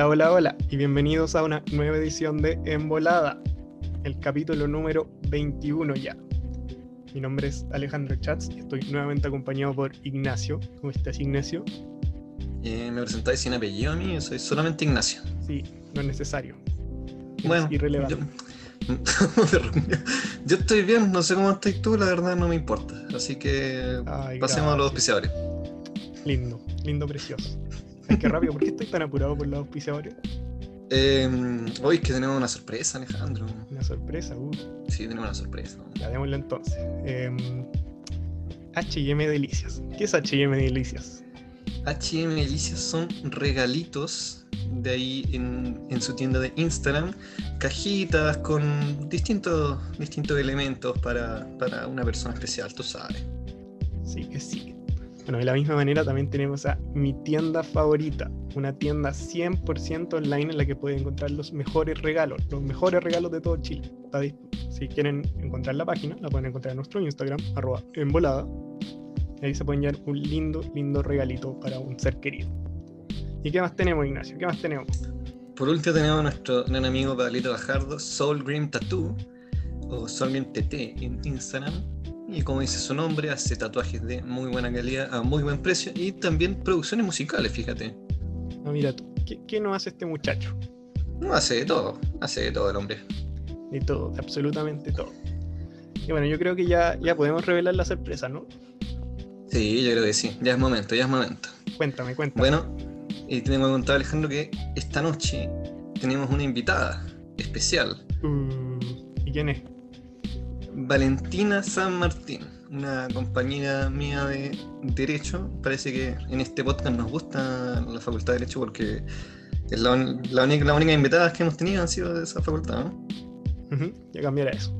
Hola, hola, hola y bienvenidos a una nueva edición de Embolada, el capítulo número 21 ya. Mi nombre es Alejandro Chats y estoy nuevamente acompañado por Ignacio. ¿Cómo estás, Ignacio? Eh, me presentáis sin apellido a mí, yo soy solamente Ignacio. Sí, no es necesario. Bueno, irrelevante. Yo, yo estoy bien, no sé cómo estás tú, la verdad no me importa. Así que Ay, pasemos a los auspiciadores. Lindo, lindo, precioso. Ay, qué rápido, ¿por qué estoy tan apurado por los auspiciadores? Eh, hoy es que tenemos una sorpresa, Alejandro. Una sorpresa, uh. Sí, tenemos una sorpresa. Ya entonces. HM Delicias. ¿Qué es HM Delicias? HM Delicias son regalitos de ahí en, en su tienda de Instagram, cajitas con distintos, distintos elementos para, para una persona especial, tú sabes. Sí que sí. Bueno, de la misma manera también tenemos a mi tienda favorita, una tienda 100% online en la que pueden encontrar los mejores regalos, los mejores regalos de todo Chile. Está Si quieren encontrar la página, la pueden encontrar en nuestro Instagram, arroba embolada. Y ahí se pueden llevar un lindo, lindo regalito para un ser querido. ¿Y qué más tenemos, Ignacio? ¿Qué más tenemos? Por último tenemos a nuestro gran amigo Pablito Bajardo, Soul Green Tattoo, o Soul Green TT en Instagram. Y como dice su nombre, hace tatuajes de muy buena calidad a muy buen precio y también producciones musicales, fíjate. No, mira tú, ¿qué, qué nos hace este muchacho? No hace de todo, hace de todo el hombre. De todo, de absolutamente todo. Y bueno, yo creo que ya, ya podemos revelar la sorpresa, ¿no? Sí, yo creo que sí, ya es momento, ya es momento. Cuéntame, cuéntame. Bueno, y tenemos que contar, Alejandro, que esta noche tenemos una invitada especial, Uh, ¿Y quién es? Valentina San Martín, una compañera mía de Derecho. Parece que en este podcast nos gusta la Facultad de Derecho porque es la, un- la única, las únicas invitadas que hemos tenido han sido de esa facultad, ¿no? Ya cambiará eso.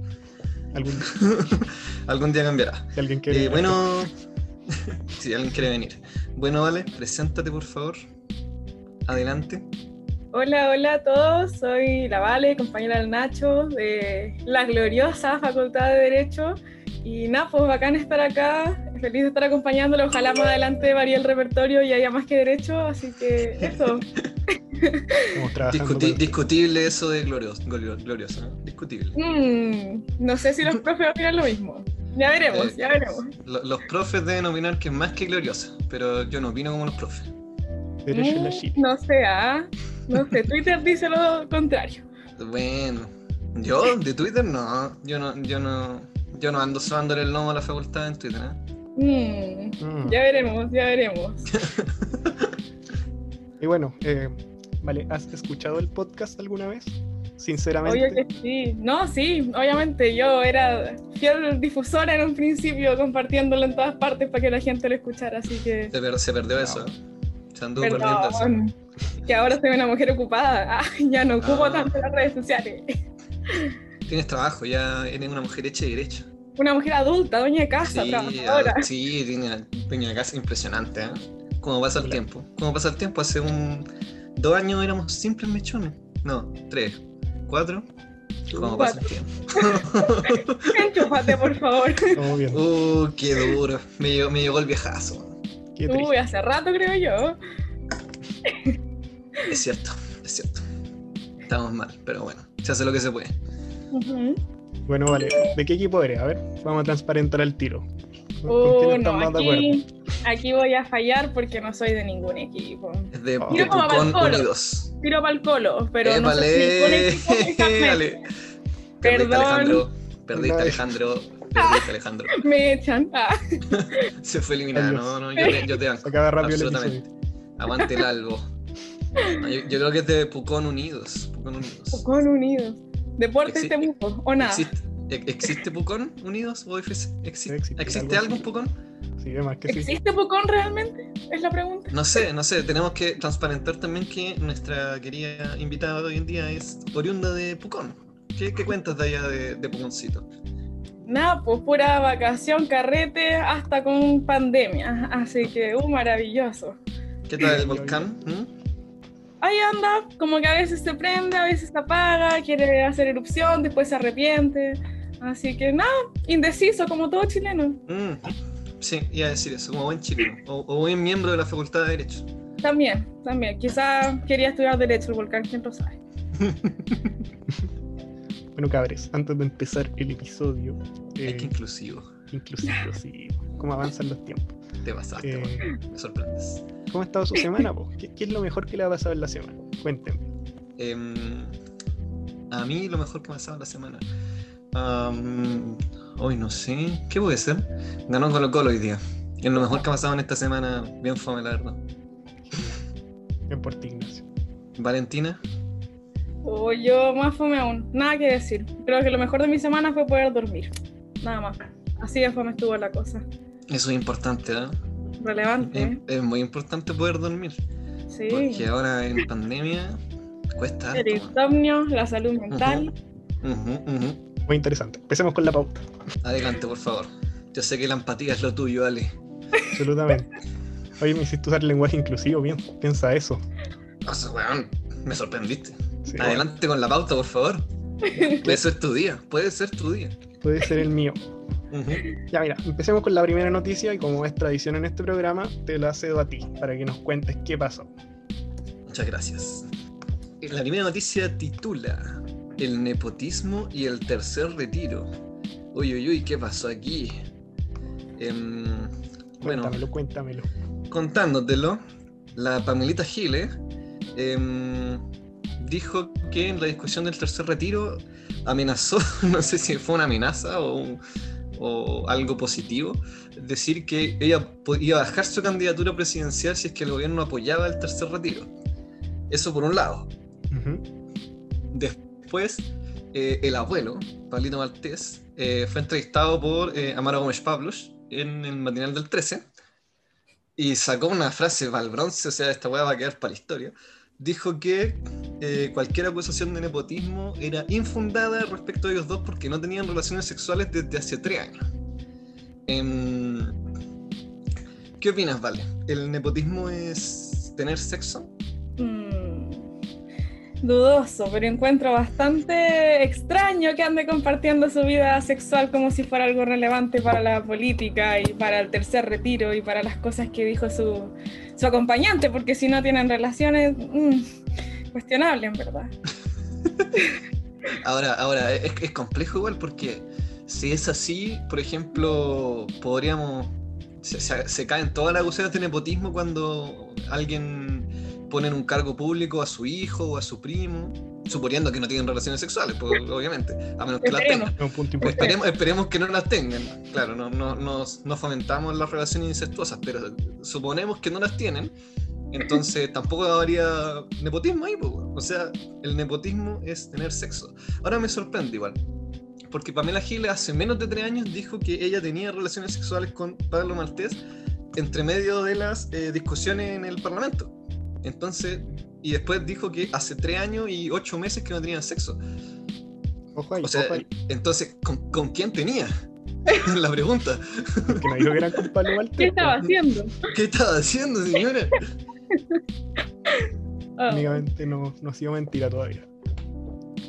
Algún, Algún día cambiará. si alguien quiere. Eh, bueno, si alguien quiere venir. Bueno, vale, preséntate por favor. Adelante. Hola, hola a todos, soy la Vale, compañera del Nacho de la gloriosa Facultad de Derecho. Y nada, pues bacán estar acá, feliz de estar acompañándolo. Ojalá más adelante varíe el repertorio y haya más que derecho, así que eso. Discuti- discutible eso de glorioso, ¿no? Discutible. Mm, no sé si los profes opinan lo mismo. Ya veremos, Eh, ya veremos. Lo- Los profes deben opinar que es más que gloriosa, pero yo no opino como los profes. Mm, no sé, ah, no sé, Twitter dice lo contrario. Bueno, yo de Twitter no, yo no, yo no, yo no ando sobándole el lomo a la facultad en Twitter, ¿eh? Mm, Mm. ya veremos, ya veremos. Y bueno, eh, vale, ¿has escuchado el podcast alguna vez? Sinceramente. Obvio que sí. No, sí, obviamente. Yo era fiel difusora en un principio, compartiéndolo en todas partes para que la gente lo escuchara. Así que, Se, per- se perdió No. eso. Se anduvo perdiendo eso. perdón. Que ahora soy una mujer ocupada. Ah, ya no ocupo Ah. tanto las redes sociales. Tienes trabajo, ya eres una mujer hecha y derecha. Una mujer adulta, dueña de casa, Sí, trabajadora. sí, tiene una casa impresionante, ¿eh? ¿Cómo pasa el tiempo? ¿Cómo pasa el tiempo? Hace un... Dos años éramos simples mechones. No, tres, cuatro. ¿Cómo pasa el tiempo? Enchúfate, por favor. Bien. Uh, qué duro. Me llegó, me llegó el viejazo. Qué. Uy, hace rato creo yo. Es cierto, es cierto. Estamos mal, pero bueno, se hace lo que se puede. Bueno, vale. ¿De qué equipo eres? A ver, vamos a transparentar al tiro. ¿Con Uh, estás no, más de acuerdo? aquí, aquí voy a fallar porque no soy de ningún equipo. Es de, Oh. cómo va el colo. Unidos. Tiro para el colo, pero no soy Épale, de ningún equipo exactamente. Ale. Perdiste, Perdón. Alejandro. Perdiste. Alejandro. Perdiste, Alejandro. Me echan. Ah. Se fue eliminado. Adiós. No, no, yo te, yo te banco. Se acaba rápido el Absolutamente. episodio. Aguante el albo. No, yo, yo creo que es de Pucón Unidos. Pucón Unidos. Pucón Unidos. Deportes Exi- Temuco, o nada. ¿Existe, ¿Existe Pucón Unidos o? ¿Existe, existe, ¿existe algo algún así. Pucón? Sí, además que sí. ¿Existe Pucón realmente? Es la pregunta. No sé, no sé. Tenemos que transparentar también que nuestra querida invitada de hoy en día es oriunda de Pucón. ¿Qué, qué cuentas de allá de, de Puconcito? Nada, pues pura vacación, carrete, hasta con pandemia. Así que, uh, maravilloso. ¿Qué tal el volcán? ¿Mm? Ahí anda, como que a veces se prende, a veces se apaga, quiere hacer erupción, después se arrepiente. Así que nada, indeciso como todo chileno. Mm. Sí, iba a decir eso, como buen chileno. O, o buen miembro de la Facultad de Derecho. También, también. Quizá quería estudiar Derecho el volcán, quién lo sabe. Bueno, cabres, antes de empezar el episodio. Es eh, que inclusivo. inclusivo, sí. ¿Cómo avanzan los tiempos? Te pasaste, Eh. Me sorprendes. ¿Cómo ha estado su semana, po? ¿Qué, qué es lo mejor que le ha pasado en la semana? Cuéntenme. Em, a mí lo mejor que me ha pasado en la semana. Hoy no sé. ¿Qué puede ser? Ganó Colo Colo hoy día. Es lo mejor que ha pasado en esta semana. Bien fome, la verdad. Bien por ti, Ignacio. Valentina. O yo más fome aún. Nada que decir. Creo que lo mejor de mi semana fue poder dormir. Nada más. Así de fome estuvo la cosa. Eso es importante, ¿eh? Relevante, Es, ¿eh? es muy importante poder dormir. Sí. Porque ahora en pandemia cuesta El harto. insomnio, la salud mental. Ujú, ujú. Muy interesante. Empecemos con la pauta. Adelante, por favor. Yo sé que la empatía es lo tuyo, Ale. Absolutamente. Oye, me hiciste usar lenguaje inclusivo, bien. Piensa eso. O sea, weón, me sorprendiste. Sí, Adelante con la pauta, por favor. Puede ser tu día, puede ser tu día. puede ser el mío. Ya, mira, empecemos con la primera noticia y como es tradición en este programa, te la cedo a ti para que nos cuentes qué pasó. Muchas gracias. La primera noticia titula El nepotismo y el tercer retiro. Uy, uy, uy, ¿qué pasó aquí? Em, bueno, Cuéntamelo, cuéntamelo. contándotelo, la Pamelita Giles em, dijo que en la discusión del tercer retiro amenazó, no sé si fue una amenaza o, un- o algo positivo, decir que ella iba a bajar su candidatura presidencial si es que el gobierno apoyaba el tercer retiro. Eso por un lado. Después, eh, el abuelo, Pablito Maltés, eh, fue entrevistado por eh, Amaro Gómez Pablos en el matinal del 13 y sacó una frase para el bronce, o sea, esta weá va a quedar para la historia. Dijo que eh, cualquier acusación de nepotismo era infundada respecto a ellos dos porque no tenían relaciones sexuales desde hace tres años. Em, ¿Qué opinas, Vale? ¿El nepotismo es tener sexo? Mm, dudoso, pero encuentro bastante extraño que ande compartiendo su vida sexual como si fuera algo relevante para la política y para el tercer retiro y para las cosas que dijo su, su acompañante, porque si no tienen relaciones, mm, cuestionable en verdad. Ahora, ahora es, complejo igual porque si es así, por ejemplo, podríamos. Se, se, se caen todas las acusaciones de nepotismo cuando alguien pone en un cargo público a su hijo o a su primo, suponiendo que no tienen relaciones sexuales, pues, obviamente, a menos que las Esperemos. tengan. Esperemos, esperemos que no las tengan. Claro, no, no, no, no fomentamos las relaciones incestuosas, pero suponemos que no las tienen. Entonces tampoco habría nepotismo ahí, weón. o sea, el nepotismo es tener sexo. Ahora me sorprende igual, porque Pamela Giles hace menos de tres años dijo que ella tenía relaciones sexuales con Pablo Maltés entre medio de las eh, discusiones en el Parlamento. Entonces, y después dijo que hace tres años y ocho meses que no tenían sexo. Ojo ahí, O sea, ojo ahí. entonces, ¿con, con quién tenía? La pregunta. Que no dijo que era culpa de ¿Qué estaba haciendo? ¿Qué estaba haciendo, señora? Técnicamente no, no ha sido mentira todavía.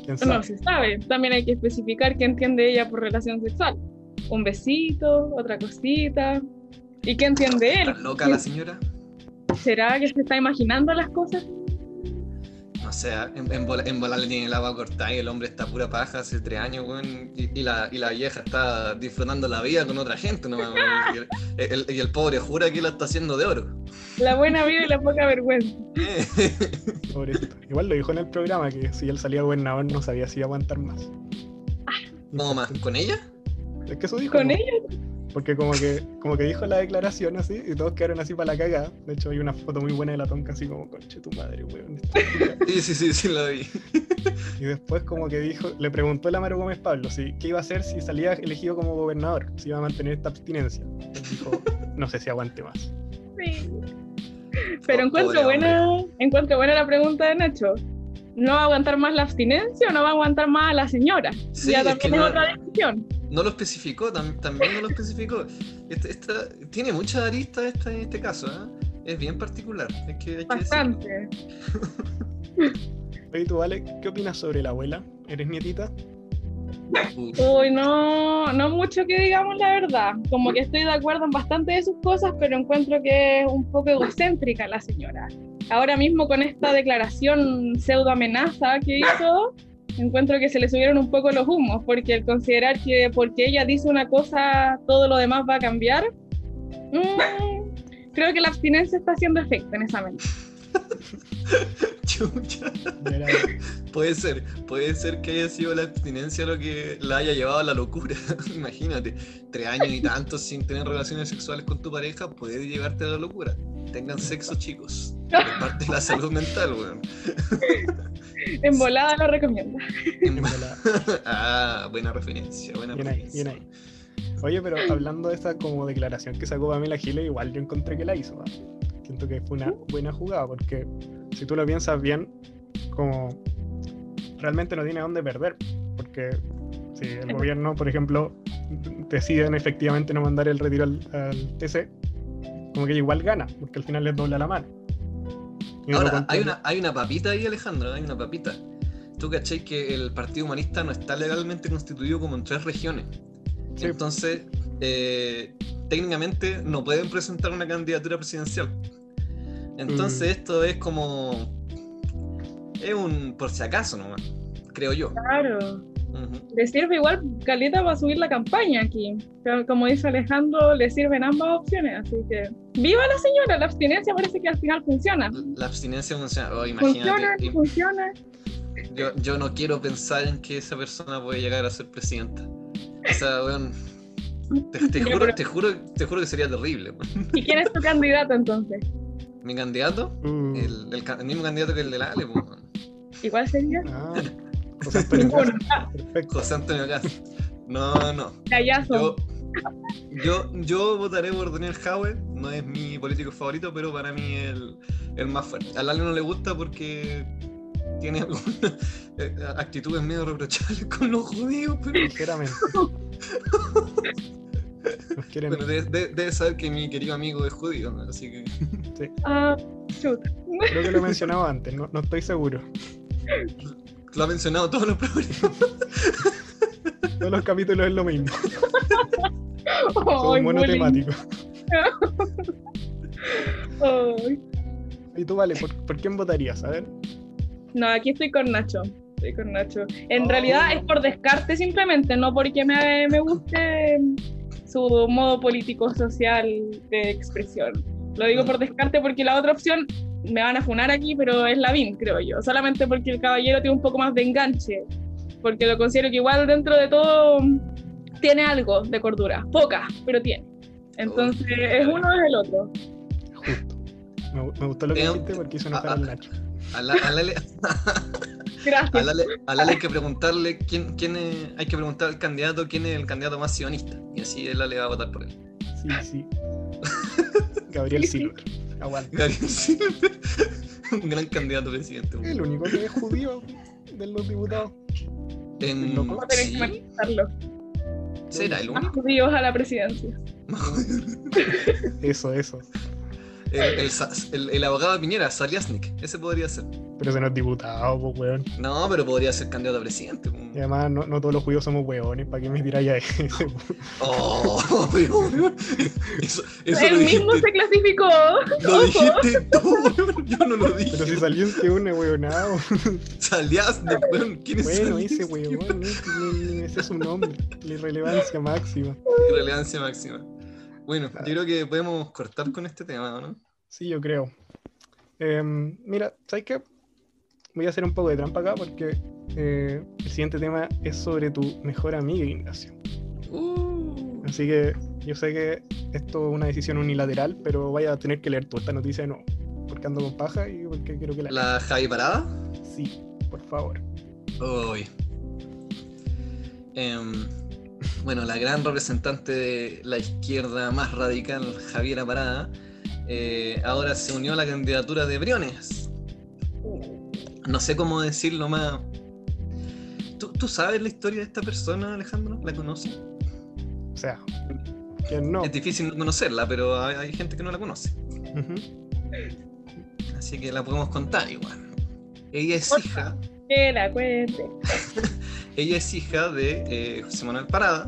¿Quién sabe? no se sabe. También hay que especificar qué entiende ella por relación sexual. Un besito, otra cosita. ¿Y qué entiende él? ¿Está loca la señora? ¿Será que se está imaginando las cosas? No sé, en, en, bola, en bola le tiene el agua cortada y el hombre está pura paja hace tres años, weón, y, y la, y la vieja está disfrutando la vida con otra gente, ¿no? Y el, el- y el pobre jura que la está haciendo de oro. La buena vida y la poca vergüenza. Pobrecito. Igual lo dijo en el programa que si él salía gobernador no sabía si iba a aguantar más. ¿Cómo más? ¿Con ella? Es que eso dijo. Con ¿no? ella, Porque como que, como que dijo la declaración así y todos quedaron así para la cagada. De hecho hay una foto muy buena de la tonca así como, conche tu madre, weón. Sí, sí, sí, sí, lo vi. Y después como que dijo, le preguntó el Amaro Gómez Pablo si, qué iba a hacer si salía elegido como gobernador, si iba a mantener esta abstinencia. Él dijo, no sé si aguante más. sí. Pero Oh, encuentro pobre buena, encuentro buena la pregunta de Nacho. ¿No va a aguantar más la abstinencia o no va a aguantar más a la señora? Sí, ya es también que es no- otra discusión. No lo especificó, tam- también no lo especificó. Este- esta- tiene muchas aristas esta, en este caso, ¿eh? Es bien particular. Es que hay que. Bastante. Oye, tú, Vale, ¿qué opinas sobre la abuela? ¿Eres nietita? Uy, no, no mucho que digamos la verdad. Como que estoy de acuerdo en bastante de sus cosas, pero encuentro que es un poco egocéntrica la señora. Ahora mismo con esta declaración pseudo amenaza que hizo, encuentro que se le subieron un poco los humos, porque el considerar que porque ella dice una cosa, todo lo demás va a cambiar, mm, creo que la abstinencia está haciendo efecto en esa mente. Chucha. Puede ser, puede ser que haya sido la abstinencia lo que la haya llevado a la locura. Imagínate, tres años y tantos sin tener relaciones sexuales con tu pareja puede llevarte a la locura. Tengan sexo, chicos. Es parte de la salud mental, weón. En volada lo recomiendo. ah, buena referencia, buena bien Ahí, bien ahí. Oye, pero hablando de esta como declaración que sacó Pamela Giles, igual yo encontré que la hizo. Siento que fue una buena jugada, porque si tú lo piensas bien, como realmente no tiene dónde perder, porque si el gobierno, por ejemplo, deciden efectivamente no mandar el retiro al, TC, como que igual gana, porque al final les dobla la mano. Ahora, hay una, hay una papita ahí, Alejandro, hay una papita. Tú caché que el Partido Humanista no está legalmente constituido como en tres regiones. Entonces, eh, técnicamente no pueden presentar una candidatura presidencial. Entonces, mm. esto es como. Es un por si acaso nomás, creo yo. Claro. Le sirve igual Caleta para subir la campaña aquí. Como dice Alejandro, le sirven ambas opciones. Así que, ¡viva la señora! La abstinencia parece que al final funciona. La abstinencia funciona. Oh, funciona, funciona. Yo, yo no quiero pensar en que esa persona puede llegar a ser presidenta. O sea, weón. Te, juro, te, juro, te juro que sería terrible. ¿Y quién es tu candidato entonces? ¿Mi candidato? Mm. El, el, mismo candidato que el del Ale, ¿Igual sería? Ah. José Antonio Perfecto. José Antonio No, no. Yo, yo, yo, votaré por Daniel Howard. No es mi político favorito, pero para mí es el, el más fuerte. Al Ale no le gusta porque tiene algunas eh, actitudes medio reprochables con los judíos, pero. Sinceramente. Pero debe, saber que mi querido amigo es judío, así que. Sí. Ah, Creo que lo he mencionado antes, no, no estoy seguro. Lo ha mencionado todos los programas. todos los capítulos es lo mismo. Son monotemáticos. ¿Y tú, Vale, ¿por, quién votarías? A ver. No, aquí estoy con Nacho. Estoy con Nacho. En realidad es por descarte simplemente, no porque me, me guste su modo político social de expresión. Lo digo por descarte porque la otra opción me van a funar aquí, pero es Lavín, creo yo. Solamente porque el caballero tiene un poco más de enganche. Porque lo considero que igual dentro de todo tiene algo de cordura. Poca, pero tiene. Entonces, es uno es el otro. Justo. Me, gustó lo que dijiste porque hizo notar al Nacho. A la, a la, Gracias. A Lale, hay que preguntarle quién, quién hay que preguntar al candidato quién es el candidato más sionista. Y así él le va a votar por él. Sí, sí. Gabriel Silver. Un gran candidato presidente. El único que es judío de los diputados. En... No, ¿Sí? ¿Será el único? judíos a la presidencia. eso, eso. El, el, el, abogado de Piñera, Saliasnik, ese podría ser. Pero ese no es diputado, pues, weón. No, pero podría ser candidato a presidente. Y además, no, no todos los judíos somos weones, ¿para qué me tiráis a ese? oh, pero, eso, eso Él mismo se clasificó. Lo dijiste tú, yo no lo dije. Pero si Saliasnik es un weonado. Saliasnik, weón, ¿quién es Bueno, ese weón, ese es su nombre. La irrelevancia máxima. Irrelevancia máxima. Bueno, yo creo que podemos cortar con este tema, ¿no? Sí, yo creo. Em, mira, ¿sabes qué? Voy a hacer un poco de trampa acá porque eh, el siguiente tema es sobre tu mejor amiga, Ignacio. Uh. Así que yo sé que esto es una decisión unilateral, pero vaya a tener que leer tú esta noticia de nuevo. Porque ando con paja y porque quiero que la. ¿La Javi Parada? Sí, por favor. Uy. Em, bueno, la gran representante de la izquierda más radical, Javiera Parada, eh, ahora se unió a la candidatura de Briones. No sé cómo decirlo más. ¿Tú, sabes la historia de esta persona, Alejandro? ¿La conoces? O sea, ¿quién no? Es difícil no conocerla, pero hay, gente que no la conoce. Así que la podemos contar igual. Ella es hija. Que la cuente. ella es hija de eh, José Manuel Parada,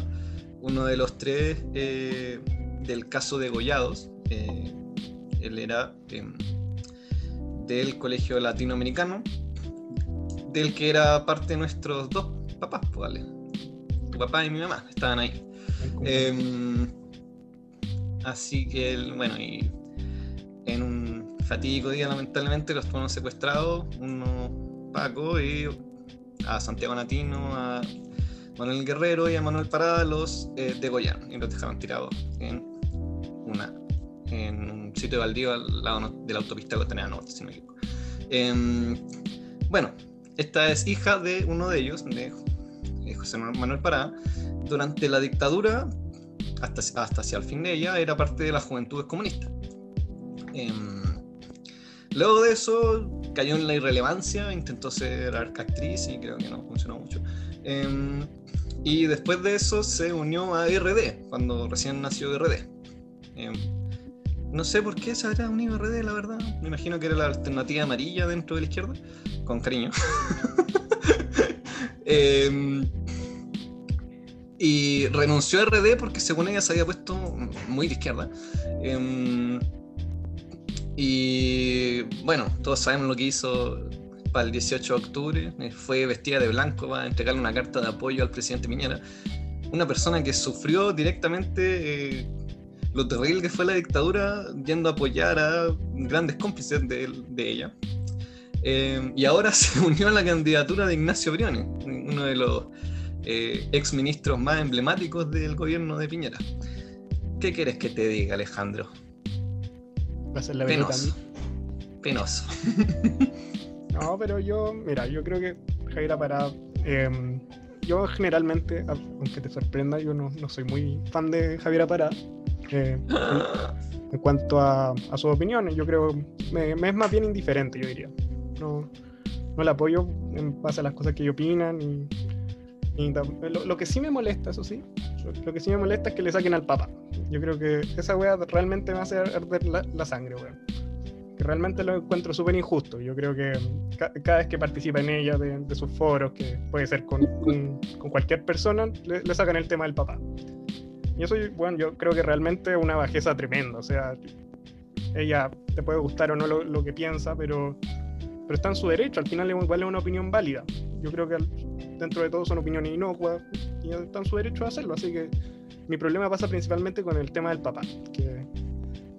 uno de los tres eh, del caso de Gollados. Eh, él era em, del Colegio Latinoamericano, del que era parte de nuestros dos papás, pues, ¿vale? Tu papá y mi mamá estaban ahí. Em, así que, bueno, y en un fatídico día, lamentablemente, los fueron secuestrados, uno Paco y a Santiago Natino, a Manuel Guerrero y a Manuel Parada los eh, degollaron y los dejaron tirados en una en un sitio de baldío al lado de la autopista Costanera Norte, si no equivoco. Em, bueno, esta es hija de uno de ellos, de José Manuel Parada. Durante la dictadura, hasta, hasta hacia el fin de ella, era parte de las juventudes comunistas. Em, luego de eso, cayó en la irrelevancia, intentó ser actriz y creo que no funcionó mucho. Em, y después de eso se unió a RD, cuando recién nació RD. Em, no sé por qué se habrá unido a RD, la verdad. Me imagino que era la alternativa amarilla dentro de la izquierda, con cariño. Em, y renunció a RD porque según ella se había puesto muy de izquierda. Y bueno, todos sabemos lo que hizo para el 18 de octubre, eh, fue vestida de blanco para entregarle una carta de apoyo al presidente Piñera. Una persona que sufrió directamente eh, lo terrible que fue la dictadura, yendo a apoyar a grandes cómplices de, ella. Eh, y ahora se unió a la candidatura de Ignacio Briones, uno de los ex ministros más emblemáticos del gobierno de Piñera. ¿Qué quieres que te diga, Alejandro? Va a ser la Penoso. Penoso. No, pero yo, mira, yo creo que Javier Parada, em, yo generalmente, aunque te sorprenda, yo no, soy muy fan de Javier Parada. Eh, en, cuanto a, sus opiniones, yo creo me, me, es más bien indiferente, yo diría. No, no la apoyo en base a las cosas que ellos opinan. Y, lo, que sí me molesta, eso sí, lo que sí me molesta es que le saquen al Papa. Yo creo que esa wea realmente me hace arder la, la sangre, wea que realmente lo encuentro súper injusto. Yo creo que cada vez que participa en ella, de, sus foros, que puede ser con, con, cualquier persona, le, sacan el tema del papá. Y eso, bueno, yo creo que realmente es una bajeza tremenda. O sea, ella te puede gustar o no lo, lo, que piensa, pero, pero está en su derecho. Al final igual es una opinión válida. Yo creo que dentro de todo son opiniones inocuas y está en su derecho a hacerlo. Así que mi problema pasa principalmente con el tema del papá. Que,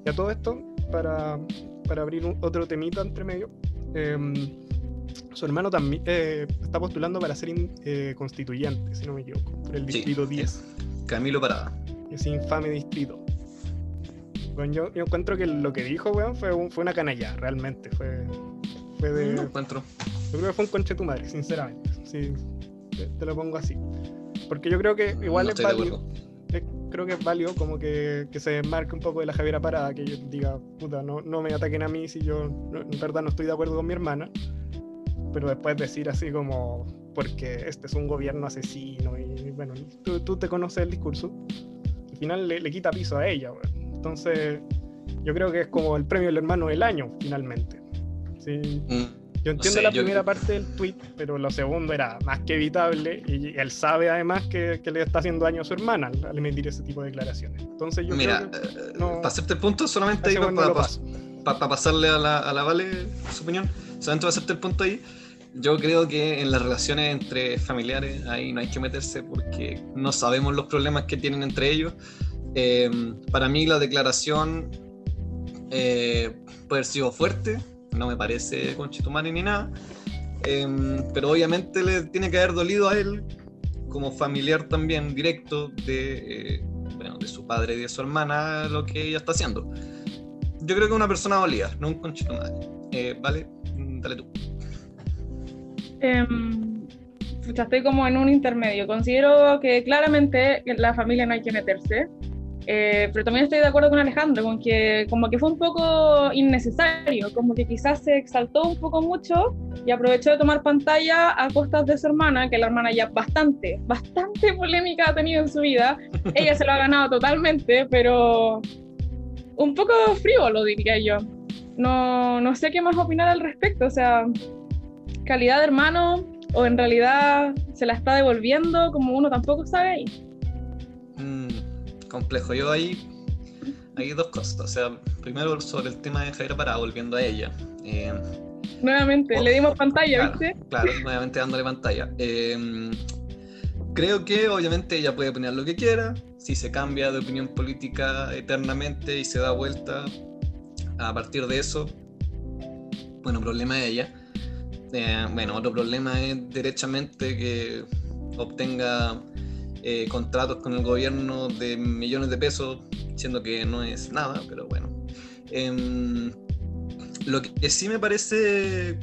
y a todo esto, para, para abrir otro temita entre medio, em, su hermano también eh, está postulando para ser eh, constituyente, si no me equivoco, por el distrito 10. Camilo Parada. Ese infame distrito. Bueno, yo, yo, encuentro que lo que dijo, weón, fue, fue una canalla, realmente. Fue, fue de. No encuentro. Yo creo que fue un conche tu madre, sinceramente. Sí, te, lo pongo así. Porque yo creo que igual es válido creo que es válido como que, que se desmarque un poco de la Javiera Parada, que yo diga, puta, no, no me ataquen a mí si yo en verdad no estoy de acuerdo con mi hermana, pero después decir así como, porque este es un gobierno asesino y bueno, tú, tú te conoces el discurso, al final le, le quita piso a ella, entonces yo creo que es como el premio del hermano del año, finalmente. Sí. Mm. Yo entiendo la primera parte del tweet, pero lo segundo era más que evitable y él sabe además que, le está haciendo daño a su hermana al emitir ese tipo de declaraciones. Entonces yo Mira, creo que, eh, para hacerte el punto, solamente ahí para, pasarle a la, a la Vale su opinión, solamente para hacerte el punto ahí, yo creo que en las relaciones entre familiares ahí no hay que meterse porque no sabemos los problemas que tienen entre ellos. Eh, para mí la declaración eh, puede haber sido fuerte, no me parece conchitumani ni nada. Em, pero obviamente le tiene que haber dolido a él, como familiar también directo de, eh, bueno, de su padre y de su hermana, lo que ella está haciendo. Yo creo que una persona dolida, no un conchitumani. Eh, vale, dale tú. Em, estoy como en un intermedio. Considero que claramente en la familia no hay que meterse. Eh, pero también estoy de acuerdo con Alejandro, con que como que fue un poco innecesario, como que quizás se exaltó un poco mucho y aprovechó de tomar pantalla a costas de su hermana, que la hermana ya bastante, bastante polémica ha tenido en su vida. Ella se lo ha ganado totalmente, pero un poco frívolo, diría yo. No, no sé qué más opinar al respecto, o sea, calidad de hermano, o en realidad se la está devolviendo como uno tampoco sabe ahí. Complejo. Yo ahí hay dos cosas. O sea, primero sobre el tema de Javier Pará, volviendo a ella. Eh, nuevamente, le dimos pantalla, ¿viste? Claro, nuevamente dándole pantalla. Eh, creo que obviamente ella puede poner lo que quiera. Si se cambia de opinión política eternamente y se da vuelta a partir de eso, bueno, problema de ella. Eh, bueno, otro problema es derechamente que obtenga eh, contratos con el gobierno de millones de pesos, siendo que no es nada, pero bueno. Em, lo que sí me parece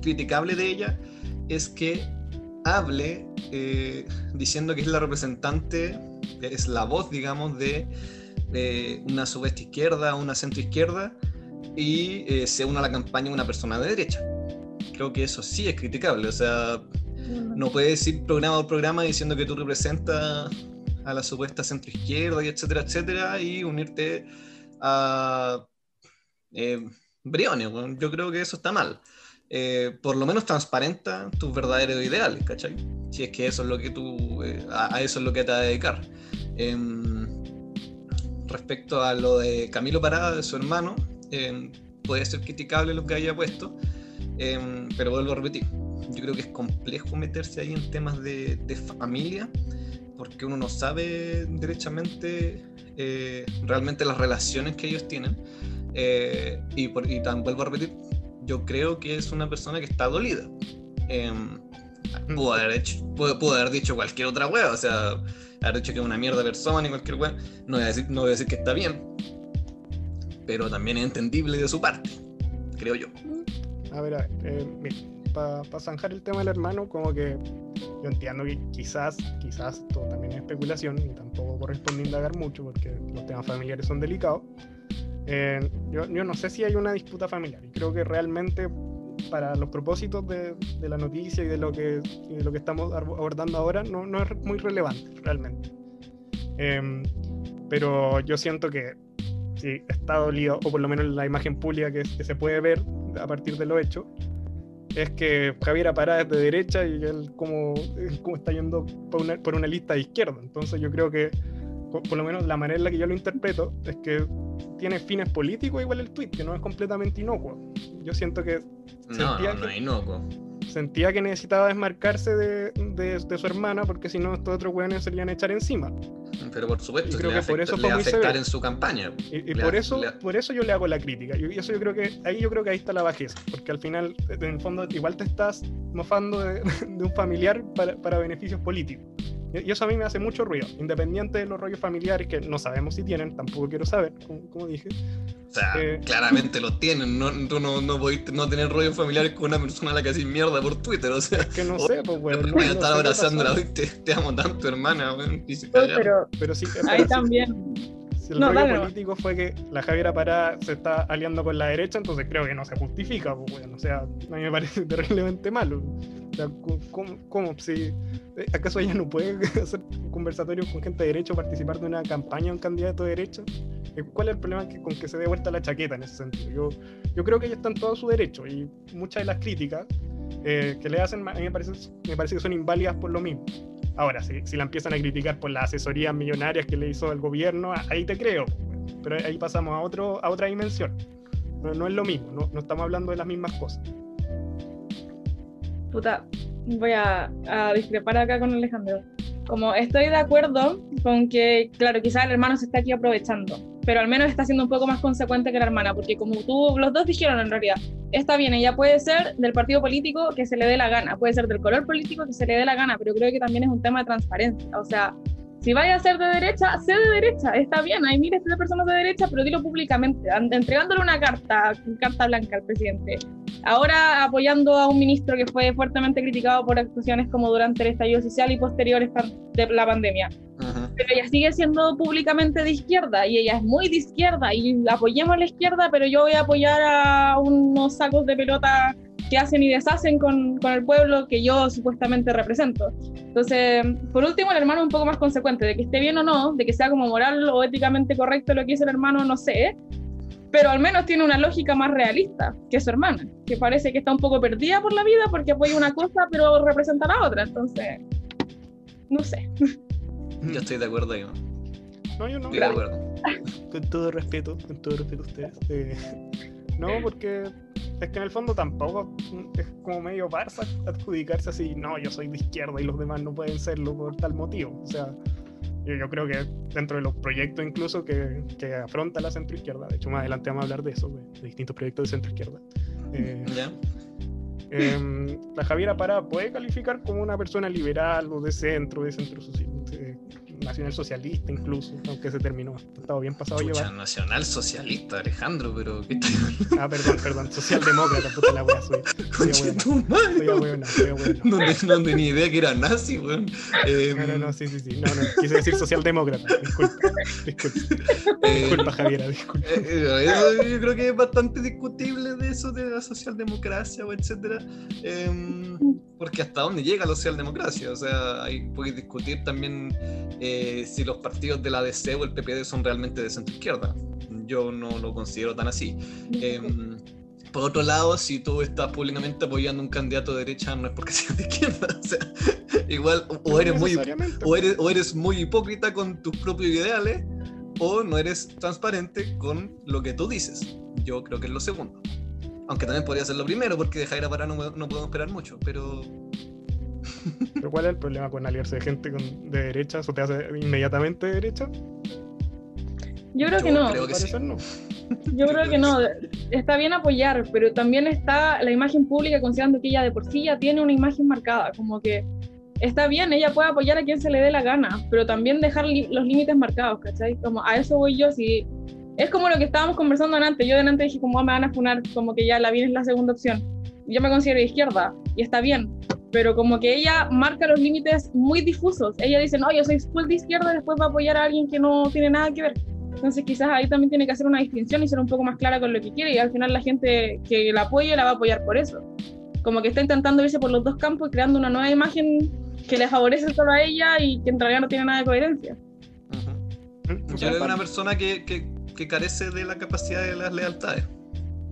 criticable de ella es que hable eh, diciendo que es la representante, es la voz, digamos, de una supuesta izquierda, una centro izquierda, y eh, se une a la campaña una persona de derecha. Creo que eso sí es criticable, o sea, no puedes ir programa por programa diciendo que tú representas a la supuesta centro izquierda y etcétera, etcétera, y unirte a eh, Briones. yo creo que eso está mal. Eh, por lo menos transparenta tus verdaderos ideales, ¿cachai? Si es que eso es lo que tú, eh, a, eso es lo que te va a dedicar. Em, respecto a lo de Camilo Parada, de su hermano, em, puede ser criticable lo que haya puesto, em, pero vuelvo a repetir, yo creo que es complejo meterse ahí en temas de, familia, porque uno no sabe derechamente eh, realmente las relaciones que ellos tienen. y, por, y tan, vuelvo a repetir, yo creo que es una persona que está dolida. Em, pudo, haber hecho, pudo, haber dicho cualquier otra wea, o sea, haber dicho que es una mierda persona y cualquier wea. No voy, a decir, no voy a decir que está bien, pero también es entendible de su parte, creo yo. A ver, a ver, eh, para zanjar el tema del hermano, como que yo entiendo que quizás, quizás esto también es especulación y tampoco corresponde indagar mucho porque los temas familiares son delicados eh, yo, yo, no sé si hay una disputa familiar y creo que realmente para los propósitos de, de la noticia y de lo que, de lo que estamos abordando ahora no, no es muy relevante realmente. Eh, pero yo siento que si está dolido, o por lo menos la imagen pública que, que se puede ver a partir de lo hecho, es que Javier Apará es de derecha y él como, como está yendo por una, por una, lista de izquierda. Entonces yo creo que, por, por, lo menos la manera en la que yo lo interpreto, es que tiene fines políticos igual el tweet, que no es completamente inocuo. Yo siento que... No, no, no es inocuo. Sentía que necesitaba desmarcarse de, de, su hermana porque si no estos otros hueones se le iban a echar encima. Pero por supuesto, creo que por eso fue muy afectar en su campaña. Y, por, eso, por eso yo le hago la crítica. Y eso yo creo que ahí yo creo que ahí está la bajeza, porque al final, en el fondo, igual te estás mofando de, de un familiar para, para beneficios políticos. Y eso a mí me hace mucho ruido, independiente de los rollos familiares que no sabemos si tienen, tampoco quiero saber, como, dije. O sea, eh, claramente los tienen, no, tú no, no podés no tener rollos familiares con una persona a la que haces mierda por Twitter, o sea. Es que no sé, pues, bueno. No, estar abrazándola, te, te amo tanto, hermana, bueno, pero, pero sí, ahí también el rollo político fue que la Javiera Pará se está aliando con la derecha, entonces creo que no se justifica, pues, bueno, o sea, a mí me parece terriblemente malo. O sea, ¿cómo, si, eh, ¿Acaso ella no puede hacer conversatorios con gente de derecha o participar de una campaña de un candidato de derecha? Eh, ¿Cuál es el problema con que se dé vuelta la chaqueta en ese sentido? Yo, yo creo que ella está en todo su derecho y muchas de las críticas eh, que le hacen a mí me parece, me parece que son inválidas por lo mismo. Ahora, si, si la empiezan a criticar por las asesorías millonarias que le hizo el gobierno, ahí te creo. Pero ahí pasamos a, otro, a otra dimensión. No, es lo mismo, no, no, estamos hablando de las mismas cosas. Puta, voy a, a discrepar acá con Alejandro. Como estoy de acuerdo con que, claro, quizás el hermano se está aquí aprovechando, pero al menos está siendo un poco más consecuente que la hermana, porque como tú, los dos dijeron en realidad, está bien, ella puede ser del partido político que se le dé la gana, puede ser del color político que se le dé la gana, pero creo que también es un tema de transparencia, o sea, si vaya a ser de derecha, sé de derecha, está bien, hay miles de personas de derecha, pero dilo públicamente, entregándole una carta, carta blanca al presidente. Ahora apoyando a un ministro que fue fuertemente criticado por actuaciones como durante el estallido social y posteriores de la pandemia. Pero ella sigue siendo públicamente de izquierda y ella es muy de izquierda y apoyemos a la izquierda, pero yo voy a apoyar a unos sacos de pelota que hacen y deshacen con, con, el pueblo que yo supuestamente represento. Entonces, por último, el hermano es un poco más consecuente, de que esté bien o no, de que sea como moral o éticamente correcto lo que hizo el hermano, no sé, pero al menos tiene una lógica más realista que su hermana, que parece que está un poco perdida por la vida porque apoya una cosa pero representa la otra, entonces, no sé. Yo estoy de acuerdo ahí. No, yo no. Estoy de acuerdo. Con todo respeto, con todo respeto a ustedes. Eh, no, porque es que en el fondo tampoco es como medio barça adjudicarse así, no, yo soy de izquierda y los demás no pueden serlo por tal motivo. O sea, yo, yo creo que dentro de los proyectos incluso que, que afronta la centroizquierda, de hecho más adelante vamos a hablar de eso, de, de distintos proyectos de centroizquierda. Eh, ¿Ya? Eh, la Javiera Pará puede calificar como una persona liberal o de centro, de centro social, nacional socialista incluso, aunque se terminó, ha estado bien pasado a Chucha, llevar. nacional socialista, Alejandro, pero ¿qué Ah, perdón, perdón, socialdemócrata, puta la wea soy. Soy ahueonado, soy ahueonado. No, no tenía idea que era nazi, weón. Eh, No, no, no, sí, sí, sí. No, no, quise decir socialdemócrata. Disculpa, disculpa. eh, Disculpa, Javiera, disculpa. Eh, eh, eso yo creo que es bastante discutible de eso de la socialdemocracia o etcétera em, porque hasta dónde llega la socialdemocracia o sea hay puedes discutir también eh, si los partidos de la DC o el PPD son realmente de centro izquierda yo no lo considero tan así Em, por otro lado, si tú estás públicamente apoyando a un candidato de derecha, no es porque seas de izquierda. O sea, igual, o, No eres muy o eres, o eres muy hipócrita con tus propios ideales o no eres transparente con lo que tú dices. Yo creo que es lo segundo. Aunque también podría ser lo primero, porque de Jaira para no, no podemos esperar mucho, pero Pero ¿cuál es el problema con aliarse de gente con- de derecha? ¿Eso te hace inmediatamente de derecha? Yo creo Yo que no. creo que sí. no. Yo creo que no, está bien apoyar, pero también está la imagen pública, considerando que ella de por sí ya tiene una imagen marcada, como que está bien, ella puede apoyar a quien se le dé la gana, pero también dejar los límites marcados, ¿cachai? Como a eso voy yo, si es como lo que estábamos conversando antes, yo delante dije como "Ah, me van a funar, como que ya la bien es la segunda opción. Yo me considero de izquierda y está bien, pero como que ella marca los límites muy difusos. Ella dice, no, yo soy full de izquierda y después va a apoyar a alguien que no tiene nada que ver. Entonces quizás ahí también tiene que hacer una distinción y ser un poco más clara con lo que quiere y al final la gente que la apoye la va a apoyar por eso. Como que está intentando irse por los dos campos y creando una nueva imagen que le favorece solo a ella y que en realidad no tiene nada de coherencia. es una persona que, que, que carece de la capacidad de las lealtades.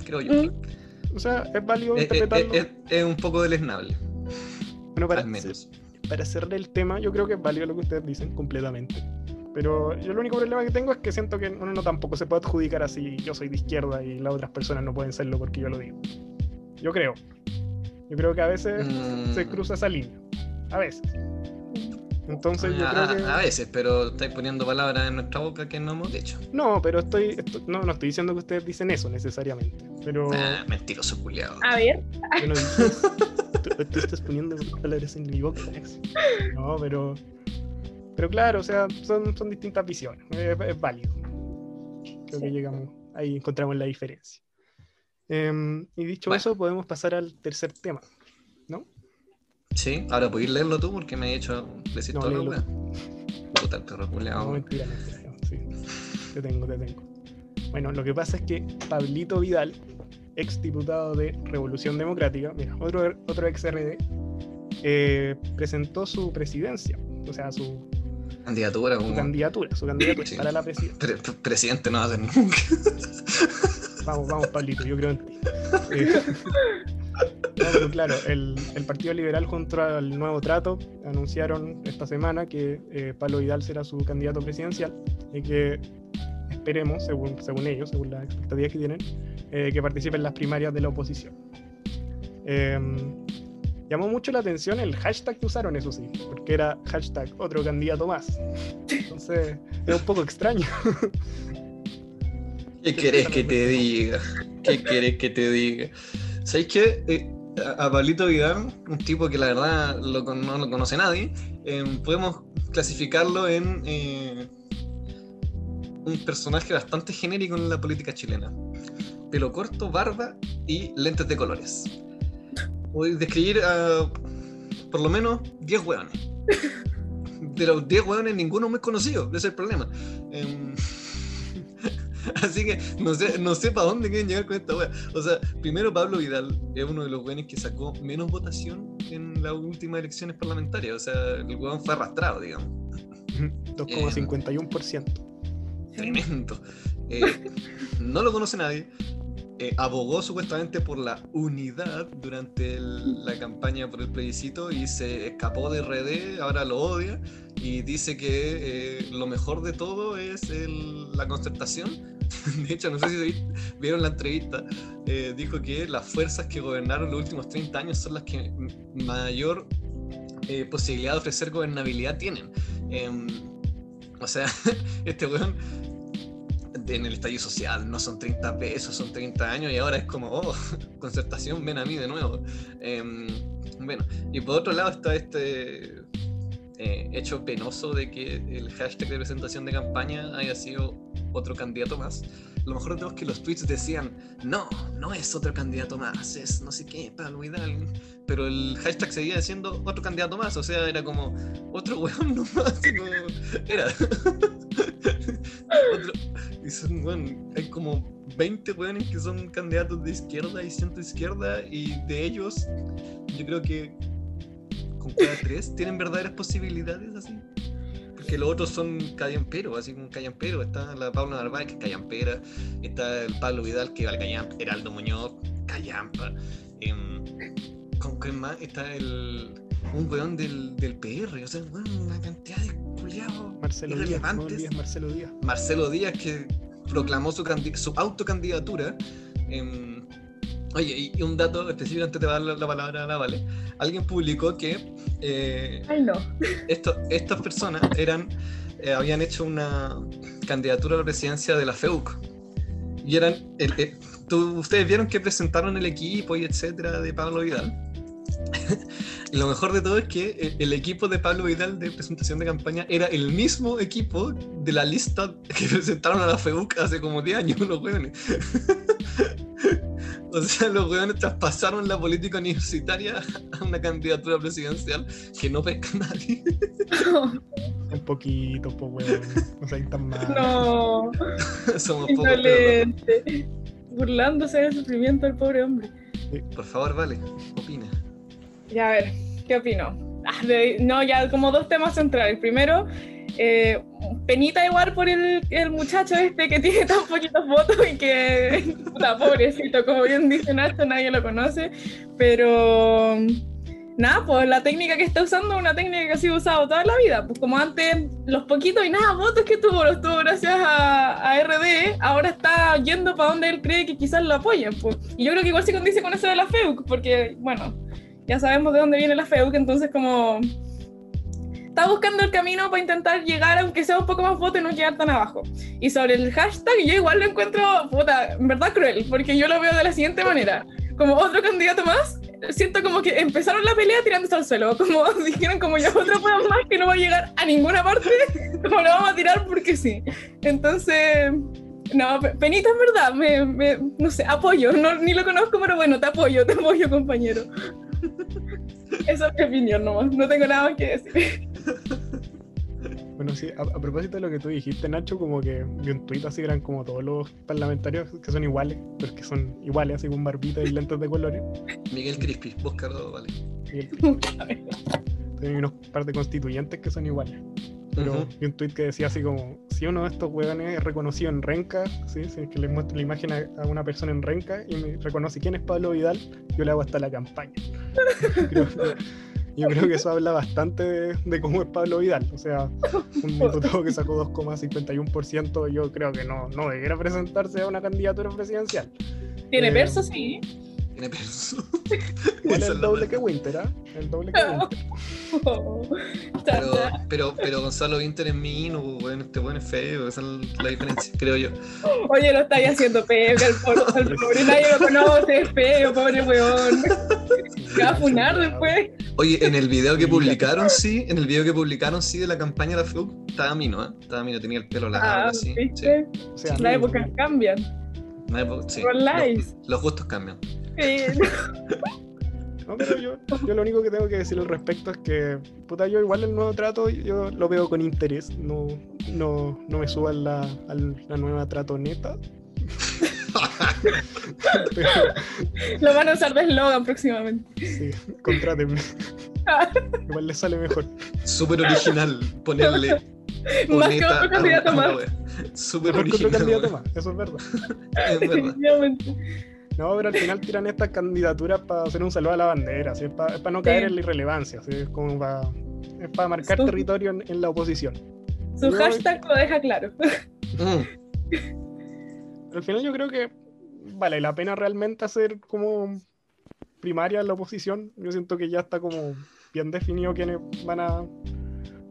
Creo yo. Mm. o sea, es válido Eh, eh, interpretarlo. eh, es, es un poco deleznable, bueno, para, al menos. para cerrar el tema, yo creo que es válido lo que ustedes dicen completamente. Pero yo el único problema que tengo es que siento que uno no tampoco se puede adjudicar así, yo soy de izquierda y las otras personas no pueden serlo porque yo lo digo. Yo creo. Yo creo que a veces Mm. se cruza esa línea. A veces. Entonces yo a, creo que... a veces, pero estáis poniendo palabras en nuestra boca que no hemos dicho. No, pero estoy, esto- no, no estoy diciendo que ustedes dicen eso necesariamente. Pero Ah, mentiroso culiado. A ver, yo no dije eso. Tú, estás poniendo palabras en mi boca. No, pero... Pero claro, o sea, son, son distintas visiones. Es, es válido. Creo que llegamos, ahí encontramos la diferencia. Em, y dicho Bueno. eso, podemos pasar al tercer tema, ¿no? Sí, ahora podéis leerlo tú porque me he hecho decir No, la wea. Puta perro No, mentira, mentira, sí. Te tengo, te tengo. Bueno, lo que pasa es que Pablito Vidal, ex diputado de Revolución Democrática, mira, otro, otro ex RD, eh, presentó su presidencia, o sea, su, Candidatura su como candidatura, su candidatura Sí. para la presidencia. pre- pre- presidente no ser nunca. Vamos, vamos, Pablito, yo creo en ti. Eh, pero claro, el, el Partido Liberal junto al Nuevo Trato anunciaron esta semana que eh, Pablo Vidal será su candidato presidencial y que esperemos, según, según ellos, según las expectativas que tienen, eh, que participe en las primarias de la oposición. Eh, llamó mucho la atención el hashtag que usaron, eso sí, porque era hashtag otro candidato más. Entonces, es un poco extraño. ¿Qué querés que te diga? ¿Qué querés que te diga? ¿Sabéis qué? Eh, a Pablito Vidal, un tipo que la verdad no lo conoce nadie, eh, podemos clasificarlo en eh, un personaje bastante genérico en la política chilena. Pelo corto, barba y lentes de colores. Voy a describir a por lo menos 10 hueones. De los 10 hueones, ninguno muy conocido, ese es el problema. Em, Así que no sé, no sé para dónde quieren llegar con esta wea. O sea, primero Pablo Vidal es uno de los weones que sacó menos votación en las últimas elecciones parlamentarias. O sea, el weón fue arrastrado, digamos. 2,51%. tremendo. Eh, no lo conoce nadie. Eh, abogó supuestamente por la unidad durante la campaña por el plebiscito y se escapó de RD, ahora lo odia y dice que eh, lo mejor de todo es la concertación. De hecho, no sé si vi- vieron la entrevista, eh, dijo que las fuerzas que gobernaron los últimos 30 años son las que mayor posibilidad de ofrecer gobernabilidad tienen. Em, o sea, este weón en el estallido social no son 30 pesos, son 30 años y ahora es como, oh, concertación, ven a mí de nuevo. Em, bueno, y por otro lado está este eh, hecho penoso de que el hashtag de presentación de campaña haya sido otro candidato más. Lo mejor de es que los tweets decían, no, no es otro candidato más, es no sé qué, Pablo Vidal. Pero el hashtag seguía diciendo otro candidato más, o sea, era como otro weón nomás. no- era. Otro- y son, weón, hay como 20 weones que son candidatos de izquierda y centro izquierda, y de ellos, yo creo que con cada tres tienen verdaderas posibilidades así. Porque los otros son callamperos, así como callamperos. Está la Paula Narváez, que es callampera. Está el Pablo Vidal, que va al callampa. Heraldo Muñoz, callampa. Em, ¿Con quién más? Está el, un weón del, del PR. O sea, una cantidad de culiados Díaz, irrelevantes. Marcelo Díaz. Marcelo Díaz, que proclamó su, su autocandidatura. em, oye, y, un dato específico antes de dar la, la palabra a la Vale. Alguien publicó que eh, Ay, no. esto- estas personas eran, eh, habían hecho una candidatura a la presidencia de la FEUC. Y eran, el- eh, tú- ustedes vieron que presentaron el equipo y etcétera de Pablo Vidal. y lo mejor de todo es que eh, el equipo de Pablo Vidal de presentación de campaña era el mismo equipo de la lista que presentaron a la FEUC hace como 10 años, los hueones. O sea, los hueones traspasaron la política universitaria a una candidatura presidencial que no pesca a nadie. Un poquito, pues, weón. No seas tan mal. No, Somos pocos, pero. Burlándose del sufrimiento del pobre hombre. Por favor, vale, opina. Ya, a ver, ¿qué opino? Ah, de- no, ya como dos temas centrales. Primero, eh, penita igual por el, el muchacho este que tiene tan poquitos votos y que, puta, pobrecito, como bien dice Nacho, nadie lo conoce. Pero, nada, pues la técnica que está usando es una técnica que ha sido usada toda la vida. Pues como antes, los poquitos y nada votos que tuvo, los tuvo gracias a, a RD, ahora está yendo para donde él cree que quizás lo apoyen. Pues. Y yo creo que igual se condice con eso de la FEUC, porque, bueno, ya sabemos de dónde viene la FEUC, entonces como está buscando el camino para intentar llegar, aunque sea un poco más voto y no llegar tan abajo. Y sobre el hashtag, yo igual lo encuentro, puta, en verdad cruel, porque yo lo veo de la siguiente manera. Como otro candidato más, siento como que empezaron la pelea tirándose al suelo, como dijeron como ya otro puedo más que no va a llegar a ninguna parte, como lo vamos a tirar porque sí. Entonces... No, pe- penita en verdad, me, me- no sé, apoyo, no, ni lo conozco, pero bueno, te apoyo, te apoyo, compañero. Esa es mi opinión nomás, no tengo nada más que decir. Bueno, sí, a, a propósito de lo que tú dijiste, Nacho, como que vi un tuit así eran como todos los parlamentarios que son iguales, pero que son iguales, así con barbita y lentes de colores. Miguel Crispy, búscalo, vale. Y el- hay unos par de constituyentes que son iguales. Pero vi un tuit que decía así como, si uno de estos hueones es reconocido en Renca, ¿sí? si es que le muestro la imagen a, a una persona en Renca y me reconoce quién es Pablo Vidal, yo le hago hasta la campaña. Creo que- yo creo que eso habla bastante de, de cómo es Pablo Vidal. O sea, un diputado que sacó 2,51%, yo creo que no, no debiera presentarse a una candidatura presidencial. Tiene Eh, verso, sí. Tiene peso. Igual Esa el es doble que Winter, ¿ah? El doble que Winter. Oh, Pero, pero, pero Gonzalo Winter es mino, bueno, este bueno es feo, esa es la diferencia, creo yo. Oye, lo estáis haciendo pega, el pobre, el pobre nadie lo conoce, es feo, pobre weón. Se va a funar después. Oye, en el video que Sí, publicaron, sí, en el video que publicaron, sí, de la campaña de la FLUC, estaba Mino, ¿eh? Estaba Mino, tenía el pelo largo, Ah, así. Sí. ¿viste? O sea, Las épocas cambian. No hay- sí, los, likes. los gustos cambian. Sí. No, pero yo, yo lo único que tengo que decir al respecto es que, puta, yo igual el nuevo trato yo lo veo con interés. No, no, no me suban la, al- la nueva trato neta. Lo van a usar de eslogan próximamente. sí, contrátenme. Igual les sale mejor. Súper original ponerle Más que otro candidato más. Súper que otro original, candidato más, eso es verdad. Es verdad. Definitivamente. No, pero al final tiran estas candidaturas para hacer un saludo a la bandera, ¿sí? es para no caer Sí. en la irrelevancia, ¿sí? es como para, es para marcar Su- territorio en, en la oposición. Su No, hashtag lo deja claro. Mm. Al final yo creo que vale la pena realmente hacer como primaria en la oposición. Yo siento que ya está como bien definido quiénes van a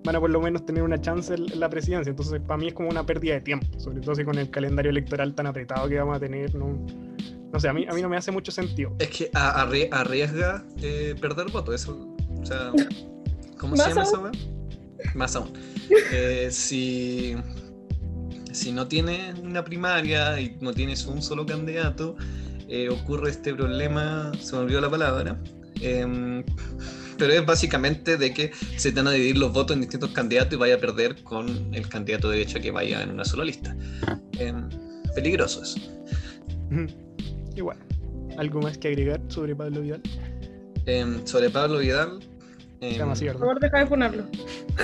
van a por lo menos tener una chance en la presidencia. Entonces, para mí es como una pérdida de tiempo, sobre todo si con el calendario electoral tan apretado que vamos a tener. No, no sé, a mí, a mí no me hace mucho sentido. Es que a- arrie- arriesga eh, perder votos, eso. O sea, ¿cómo Más se llama aún. weá? Más aún. Eh, si, si no tienes una primaria y no tienes un solo candidato, eh, ocurre este problema, se me olvidó la palabra, em, pero es básicamente de que se te van a dividir los votos en distintos candidatos y vaya a perder con el candidato de derecha que vaya en una sola lista. Em, peligroso eso. Bueno, ¿algo más que agregar sobre Pablo Vidal? Em, sobre Pablo Vidal. Por favor, deja de ponerlo.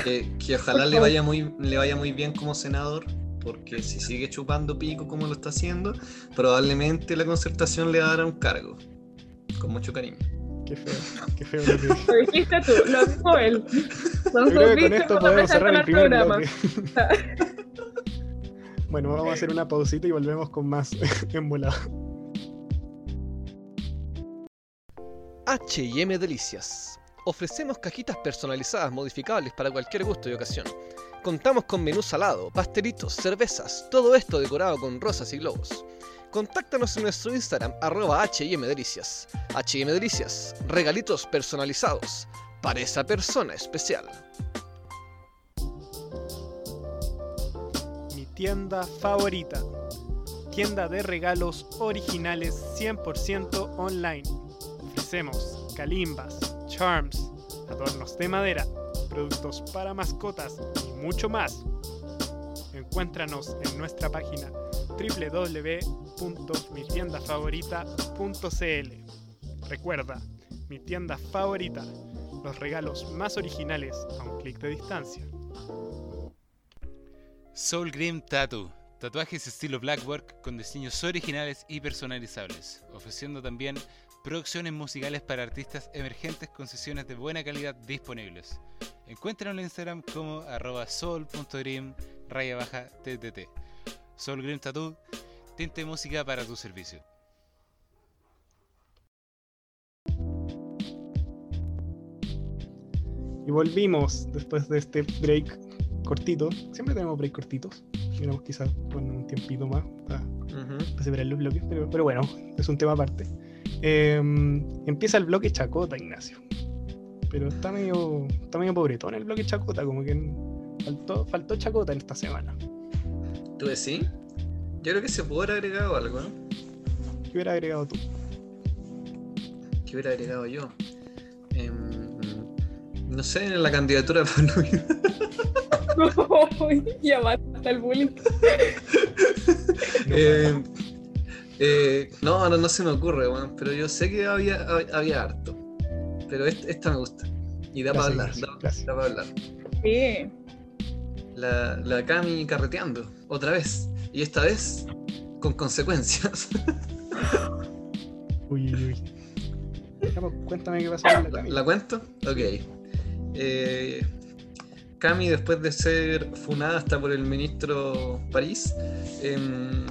que, que ojalá le vaya, muy, le vaya muy bien como senador, porque si sigue chupando pico como lo está haciendo, probablemente la concertación le dará un cargo. Con mucho cariño. Qué feo, qué feo lo que. Lo dijiste tú, lo dijo él. Yo creo que con esto podemos cerrar el primer programa. bloque. Bueno, vamos a hacer una pausita y volvemos con más embolado. HM Delicias. Ofrecemos cajitas personalizadas modificables para cualquier gusto y ocasión. Contamos con menú salado, pastelitos, cervezas, todo esto decorado con rosas y globos. Contáctanos en nuestro Instagram arroba HM Delicias. HM Delicias, regalitos personalizados para esa persona especial. Mi tienda favorita. Tienda de regalos originales 100% online. Ofrecemos calimbas, charms, adornos de madera, productos para mascotas y mucho más. Encuéntranos en nuestra página www.mitiendafavorita.cl. Recuerda, mi tienda favorita, los regalos más originales a un clic de distancia. Soul Grim Tattoo. Tatuajes estilo Blackwork con diseños originales y personalizables, ofreciendo también producciones musicales para artistas emergentes con sesiones de buena calidad disponibles. Encuéntrenlo en Instagram como arroba soul.grim raya baja ttt. Soul Grim Tattoo, tinte música para tu servicio. Y volvimos después de este break cortito. Siempre tenemos break cortitos. Miramos quizás con un tiempito más para, para separar los bloques, pero, pero bueno, es un tema aparte. Eh, empieza el bloque Chacota, Ignacio. Pero está medio, está medio pobretón el bloque Chacota, como que faltó, faltó Chacota en esta semana. ¿Tú decís? Yo creo que se pudo haber agregado algo, ¿no? ¿Qué hubiera agregado tú? ¿Qué hubiera agregado yo? Em, no sé, en la candidatura de Pablo Vidal. ya basta el bullying. Eh, eh, no, no, no se me ocurre, pero yo sé que había, había, había harto. Pero esta, esta me gusta. Y da para hablar, da, para hablar. Sí. La, la Cami carreteando, otra vez. Y esta vez con consecuencias. Uy, uy, uy. Cuéntame qué pasó con la Cami. ¿La cuento? Ok. Eh, Cami, después de ser funada hasta por el ministro París, em,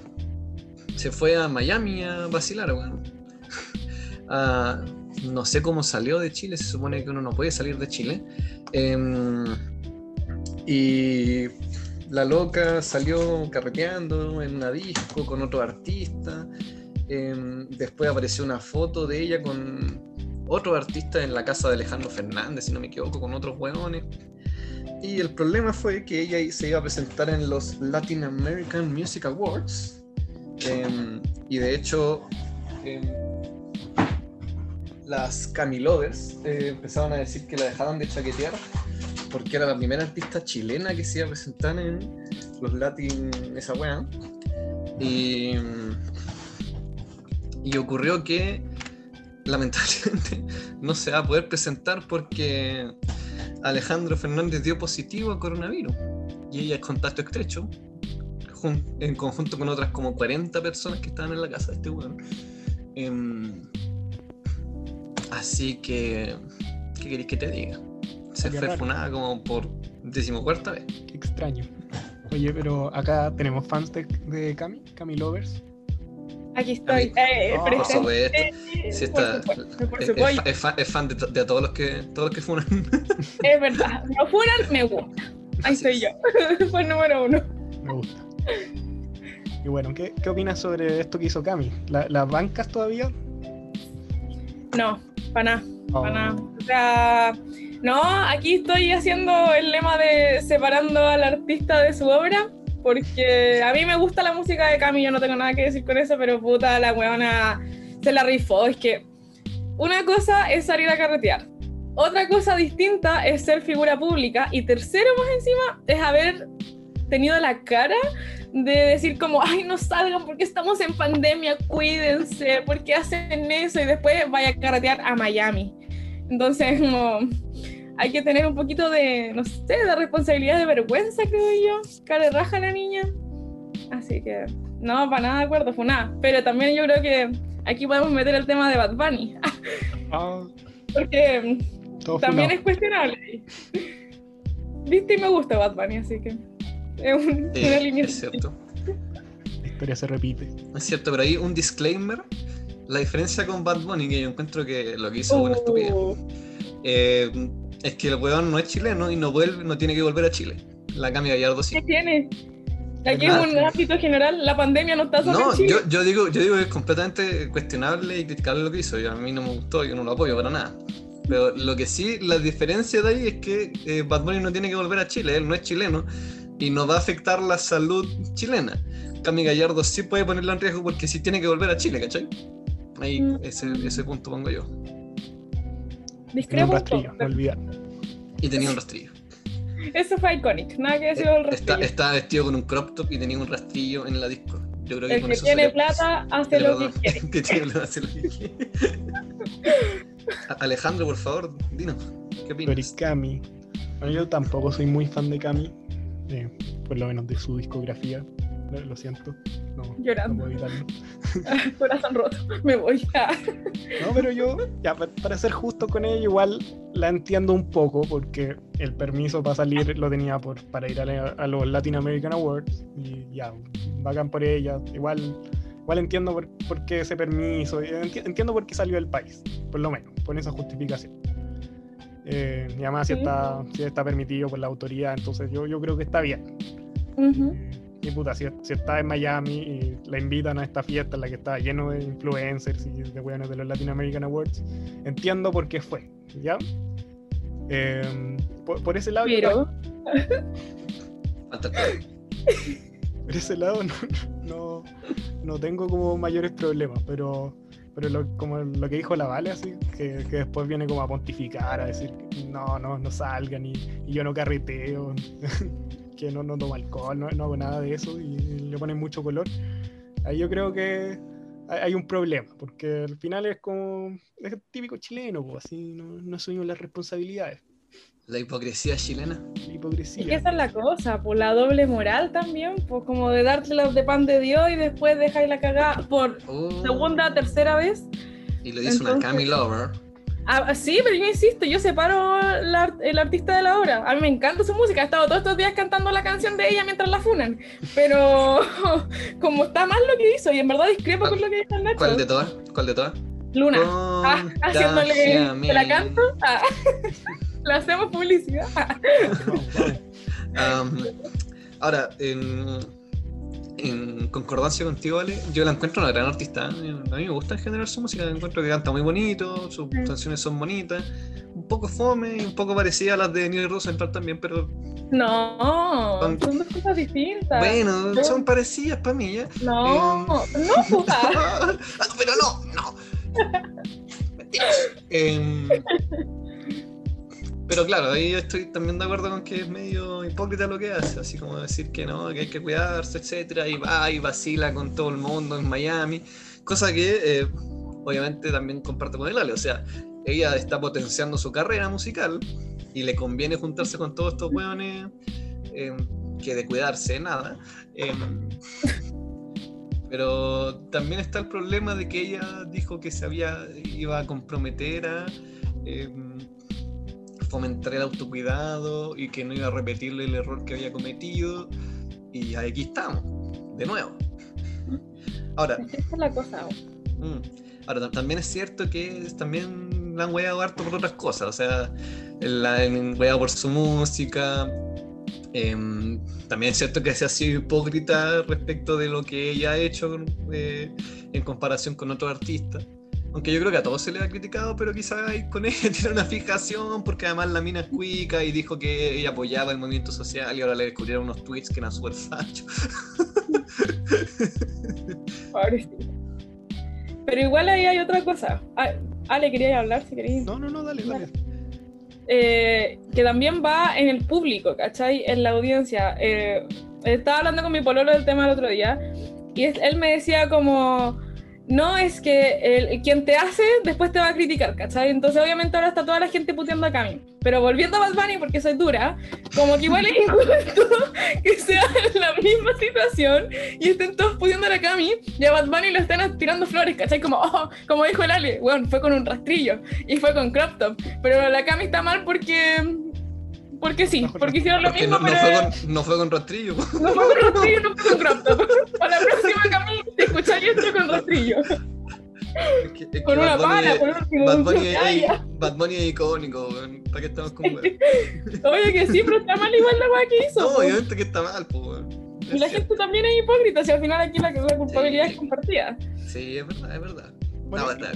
se fue a Miami a vacilar, weón. No sé cómo salió de Chile, se supone que uno no puede salir de Chile. Em, y la loca salió carreteando en una disco con otro artista. Em, después apareció una foto de ella con otro artista en la casa de Alejandro Fernández, si no me equivoco, con otros hueones. Y el problema fue que ella se iba a presentar en los Latin American Music Awards. Em, y de hecho, em, las Camilovers eh, empezaron a decir que la dejaban de chaquetear porque era la primera artista chilena que se iba a presentar en los Latin, esa wea. Y, y ocurrió que lamentablemente no se va a poder presentar porque Alejandro Fernández dio positivo a coronavirus y ella es contacto estrecho en conjunto con otras como 40 personas que estaban en la casa de este weón. Em, así que, ¿qué queréis que te diga? Se fue funada como por decimocuarta vez. Qué extraño. Oye, pero acá tenemos fans de, de Cami, Cami Lovers. Aquí estoy. Eh, Oh, Por supuesto. Sí, está, Por supuesto, por es, supuesto. es fa- es fan, es fan de, to- de todos los que todos los que funan. Es verdad. No fueran, me gusta. Ahí Así estoy es. yo. Fue el número uno. Me gusta. Y bueno, ¿qué, qué opinas sobre esto que hizo Cami? ¿La- ¿Las bancas todavía? No, para nada. Oh, Para nada. O sea, no, aquí estoy haciendo el lema de separando al artista de su obra, porque a mí me gusta la música de Cami, yo no tengo nada que decir con eso, pero puta, la weona se la rifó. Es que una cosa es salir a carretear, otra cosa distinta es ser figura pública, y tercero más encima es haber tenido la cara de decir como, ay, no salgan porque estamos en pandemia, cuídense, porque hacen eso y después vaya a carretear a Miami. Entonces, como, hay que tener un poquito de, no sé, de responsabilidad, de vergüenza, creo yo. Cara de raja la niña. Así que, no, para nada de acuerdo, fue nada. Pero también yo creo que aquí podemos meter el tema de Bad Bunny, ah, porque también funado. es cuestionable. Viste y me gusta Bad Bunny, así que es un- Sí, una línea. es cierto. La historia se repite. Es cierto, pero ahí un disclaimer. La diferencia con Bad Bunny, que yo encuentro que lo que hizo fue una estupidez. Uh, Eh, es que el weón no es chileno y no vuelve, no tiene que volver a Chile. La Cami Gallardo sí. ¿Qué tiene? Aquí es un ámbito general, la pandemia no está solo No, en Chile. yo, yo digo, yo digo que es completamente cuestionable y criticable lo que hizo. Y a mí no me gustó, yo no lo apoyo para nada. Pero lo que sí, la diferencia de ahí es que eh, Bad Bunny no tiene que volver a Chile, él no es chileno y no va a afectar la salud chilena. Cami Gallardo sí puede ponerla en riesgo porque sí tiene que volver a Chile, ¿cachai? Ahí Mm. ese, ese punto pongo yo. Discrepo un rastrillo, olvidar. Y tenía un rastrillo. Eso fue iconic, nada que decir Está, rastrillo. estaba vestido con un crop top y tenía un rastrillo en la disco. Yo creo que El con que eso tiene se plata hace lo que quiere. que tiene plata hace lo que quiere. A- Alejandro, por favor, dinos, ¿qué Pero y opinas? Cami. Bueno, yo tampoco soy muy fan de Cami. Eh, por lo menos de su discografía. Lo, lo siento. No, Llorando. no puedo evitarlo. Corazón roto, me voy a. No, pero yo, ya, pa- para ser justo con ella, igual la entiendo un poco, porque el permiso para salir lo tenía por, para ir a, la- a los Latin American Awards, y ya, bacán por ella. Igual, igual entiendo por, por qué ese permiso, entiendo por qué salió del país, por lo menos, con esa justificación. Eh, y además, si está, si está permitido por la autoridad, entonces yo, yo creo que está bien. Eh, Y puta, si, si está en Miami y la invitan a esta fiesta en la que está lleno de influencers y de weones de los Latin American Awards, entiendo por qué fue, ¿ya? Eh, por, por ese lado, Pero, por ese lado no, no, no tengo como mayores problemas, pero, pero lo, como lo que dijo la Vale, así, que, después viene como a pontificar, a decir, no, no, no salgan y, yo no carreteo, que no, no tomo alcohol, no, no hago nada de eso y le ponen mucho color. Ahí yo creo que hay, hay un problema, porque al final es como, es típico chileno, pues, así, no, no asumimos las responsabilidades, La hipocresía chilena. la es que hipocresía. esa es la cosa, por la doble moral también, pues como de dárselas de pan de Dios y después dejáis la cagada por Oh, segunda, tercera vez. Y lo dice una Entonces- Cami Lover. Ah, sí, pero yo insisto, yo separo la el artista de la obra. A mí me encanta su música, he estado todos estos días cantando la canción de ella mientras la funan. Pero como está mal lo que hizo, y en verdad discrepo con lo que dijo el Nacho. ¿Cuál de todas? ¿Cuál de todas? Luna. Ah, haciéndole. ¿Te la canto? Ah, la hacemos publicidad. Um, ahora, en, en concordancia contigo, Ale, yo la encuentro una gran artista. A mí me gusta en general su música, encuentro que canta muy bonito, sus Mm. canciones son bonitas, un poco fome y un poco parecida a las de Neil Rosenthal también, pero No, son dos cosas distintas. bueno, Yo- son parecidas para mí, ¿ya? No, Em. no, pues, ah. Pero no, no. Mentiras. Em, pero claro, ahí estoy también de acuerdo con que es medio hipócrita lo que hace, así como decir que no, que hay que cuidarse, etcétera, y va y vacila con todo el mundo en Miami, cosa que eh, obviamente también comparto con el Ale, o sea, ella está potenciando su carrera musical y le conviene juntarse con todos estos hueones eh, que de cuidarse, nada. Em, pero también está el problema de que ella dijo que se había, iba a comprometer a em, fomentar el autocuidado y que no iba a repetirle el error que había cometido. Y aquí estamos, de nuevo. Ahora, Esa es la cosa. Mm. Ahora, tam- también es cierto que también la han weado harto por otras cosas. O sea, la han weado por su música. Em, también es cierto que se ha sido hipócrita respecto de lo que ella ha hecho eh, en comparación con otros artistas. Aunque yo creo que a todos se le ha criticado, pero quizás ahí con ella tiene una fijación, porque además la mina es cuica y dijo que ella apoyaba el movimiento social y ahora le descubrieron unos tweets que eran súper fachos. Pobrecito. Pero igual ahí hay otra cosa. Ah, Ale, quería hablar si queréis. No, no, no, dale, dale. eh, que también va en el público, ¿cachai? En la audiencia. Eh, estaba hablando con mi pololo del tema el otro día y él me decía como, no es que el, quien te hace después te va a criticar, ¿cachai? Entonces obviamente ahora está toda la gente puteando a Cami. Pero volviendo a Bad Bunny, porque soy dura, como que igual es injusto que sea la misma situación y estén todos puteando a Cami y a Bad Bunny lo están tirando flores, ¿cachai? Como, oh, como dijo el Ale, bueno, fue con un rastrillo y fue con crop top. Pero la Cami está mal porque. Porque sí, porque hicieron lo Porque mismo, no, no pero. fue con, no fue con rastrillo. No fue con rastrillo, no fue con crop top. Para la próxima Cami, te escucharía esto con rastrillo. Es que- es que Con una Bad pala, es- por último. Bad un Bunny, es. Bad Bunny es icónico, weón. ¿Para qué estamos con weón? Oye, que sí, pero está mal igual la weá que hizo. No, obviamente que está mal, pues, weón. y la gente también es hipócrita, si al final aquí la, la culpabilidad Sí. es compartida. Sí, es verdad, es verdad. Bueno, no, verdad.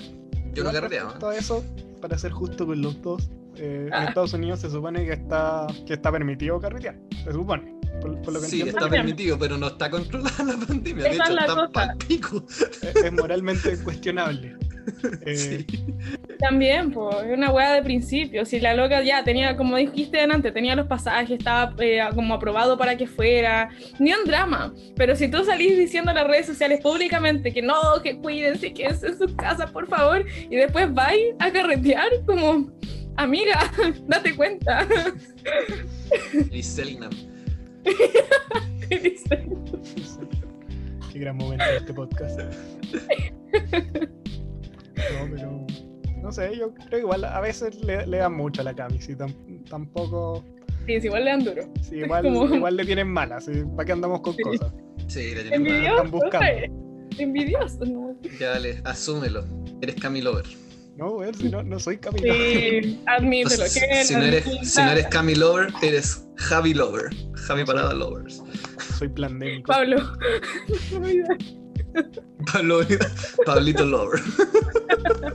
Yo no carreteaba. Todo eso, para ser justo con los dos, eh, en Ah. Estados Unidos se supone que está, que está permitido carretear. Se supone. Por, por lo que Sí, entiendo, está permitido, pero no está controlada la pandemia. De Esa es hecho, la está cosa. pa'l pico. es, es moralmente cuestionable. Eh, Sí. También, pues, es una weá de principio. Si la loca ya tenía, como dijiste antes, tenía los pasajes, estaba eh, como aprobado para que fuera, ni un drama. Pero si tú salís diciendo en las redes sociales públicamente que no, que cuídense, que es en su casa, por favor, y después vais a carretear, como, amiga, date cuenta. Y Selena. Qué gran momento de este podcast. No, pero. No sé, yo creo que igual a veces le, le dan mucho a la Cami, sí, tam- tampoco. Sí, es igual le dan duro. Sí, igual, Como- igual le tienen malas, sí, ¿para qué andamos con Sí. cosas? Sí, la tiene mal. Envidioso, buscando. Envidioso, ¿no? Ya, dale, asúmelo. Eres Camilover. No, güey, si no, no soy Camila. Sí, admítelo. Que si, no eres, si no eres Camilover, eres Javi Lover. Javi Parada Lovers. Soy pandémico. Pablo. Pablo, Pablito Lover.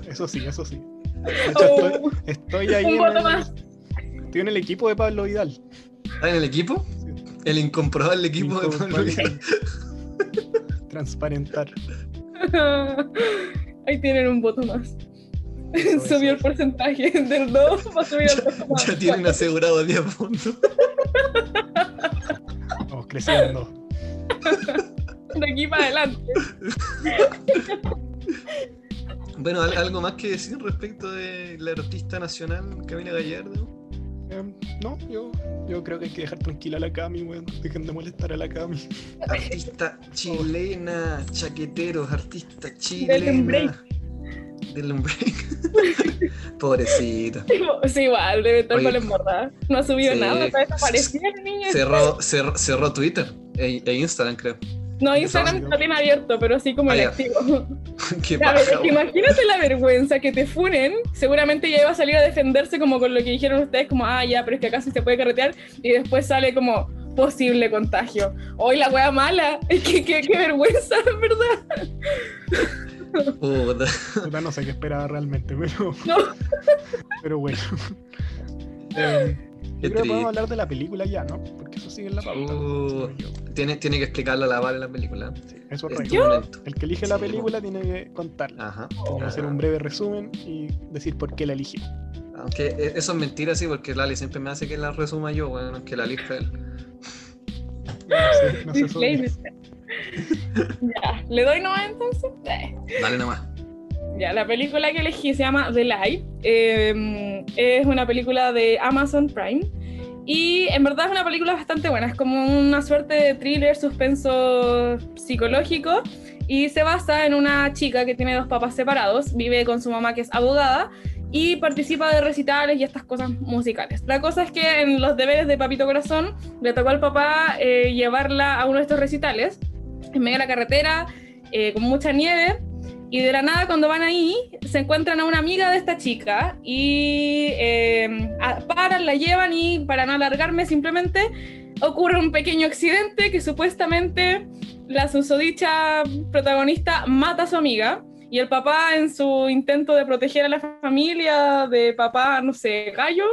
Eso sí, eso sí. Hecho, estoy, Oh, estoy ahí un voto más. estoy en el equipo de Pablo Vidal. ¿Estás en el equipo? El incomprobable equipo de Pablo Vidal. Transparentar. Ahí tienen un voto más. Eso, Subió eso. el porcentaje del 2, va a subir al 2. Ya tienen asegurado 10 puntos. Vamos creciendo. De aquí para adelante. Bueno, ¿al- ¿algo más que decir respecto de la artista nacional Camila Gallardo? Em, no, yo, yo creo que hay que dejar tranquila a la Cami, weón. Dejen de molestar a la Cami. Artista chilena, chaqueteros, artista chilena. Embrace. Del Embrace. Pobrecita. Sí, igual, debe estar Oye. mal embordada. No ha subido Sí. nada, está la niña. Cerró, cerró, cerró Twitter e, e Instagram, creo. No, Instagram está bien abierto, pero así como Ah, el activo. Qué A ver, paja, imagínate la vergüenza que te funen. Seguramente ya iba a salir a defenderse como con lo que dijeron ustedes, como, ah, ya, pero es que acá sí se puede carretear. Y después sale como posible contagio. Hoy la wea mala. Que qué qué vergüenza, en verdad. Puta. Puta, no sé qué esperaba realmente, pero, No. pero bueno. Qué yo creo que podemos hablar de la película ya, ¿no? Porque eso sigue en la pauta. Uh. Tiene, tiene que explicarle a la Vale la película. Sí, eso es Es correcto. tu momento. El que elige la Sí, película tiene que contarla. Ajá. Tiene que hacer un breve resumen y decir por qué la eligió. Aunque e- eso es mentira, sí, porque Lali siempre me hace que la resuma yo, bueno, aunque la elija él. No sé, no sé. Ya, ¿le doy nomás entonces? Eh. Dale nomás. Ya, la película que elegí se llama The Light. Eh, es una película de Amazon Prime Y en verdad es una película bastante buena, es como una suerte de thriller, suspenso psicológico y se basa en una chica que tiene dos papás separados, vive con su mamá que es abogada y participa de recitales y estas cosas musicales. La cosa es que en los deberes de Papito Corazón le tocó al papá eh, llevarla a uno de estos recitales en medio de la carretera, eh, con mucha nieve, y de la nada cuando van ahí se encuentran a una amiga de esta chica y eh, paran, la llevan y para no alargarme simplemente ocurre un pequeño accidente que supuestamente la susodicha protagonista mata a su amiga y el papá en su intento de proteger a la familia de papá, no sé, gallo,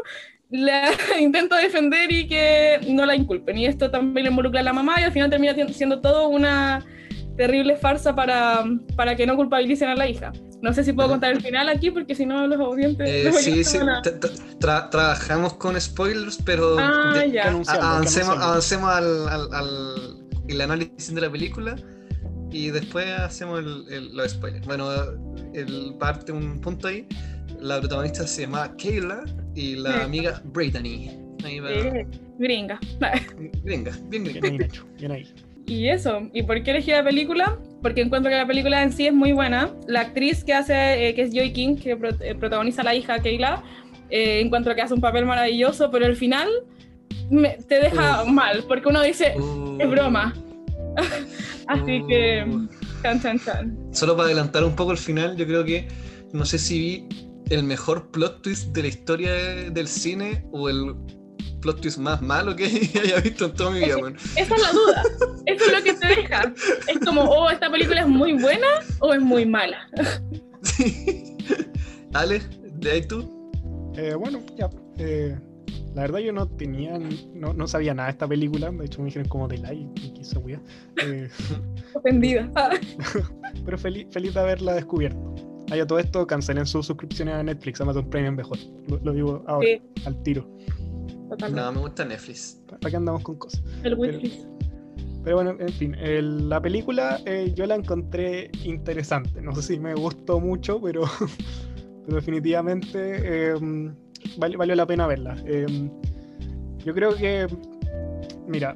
la intenta defender y que no la inculpen. Y esto también le involucra a la mamá y al final termina siendo todo una terrible farsa para, para que no culpabilicen a la hija. No sé si puedo contar el final aquí porque si no los audientes... Eh, sí, sí, trabajamos con spoilers, pero ah, ya. avancemos, avancemos al, al, al el análisis de la película y después hacemos el, el, los spoilers. Bueno, el, parte un punto ahí. La protagonista se llama Kayla y la amiga Brittany. Ahí va. gringa. Gringa, bien gringa. Bien, ahí. Y eso, ¿y por qué elegí la película? Porque encuentro que la película en sí es muy buena. La actriz que hace, eh, que es Joy King, que eh, protagoniza a la hija Kayla, eh, encuentro que hace un papel maravilloso, pero el final te deja mal, porque uno dice, es broma. Así que, chan, chan, chan. Solo para adelantar un poco el final, yo creo que, no sé si vi el mejor plot twist de la historia del cine o el plot twist más malo que haya visto en toda mi vida. Bueno. Esa es la duda. Eso es lo que te deja. Es como, oh, esta película es muy buena o es muy mala. Sí. Ale, ¿de ahí tú? Eh, bueno, ya. Eh, la verdad yo no tenía, no, no, sabía nada de esta película, de hecho me dijeron como de like, y esa eh, Ofendida. pero feliz, feliz de haberla descubierto. Ah, todo esto cancelen sus suscripciones a Netflix, Amazon Premium mejor. Lo, digo ahora, al tiro. No, me gusta Netflix. ¿Para qué andamos con cosas? El pero, pero bueno, en fin, la película eh, yo la encontré interesante. No sé si me gustó mucho, pero, pero definitivamente em, valió la pena verla. Em, yo creo que, mira,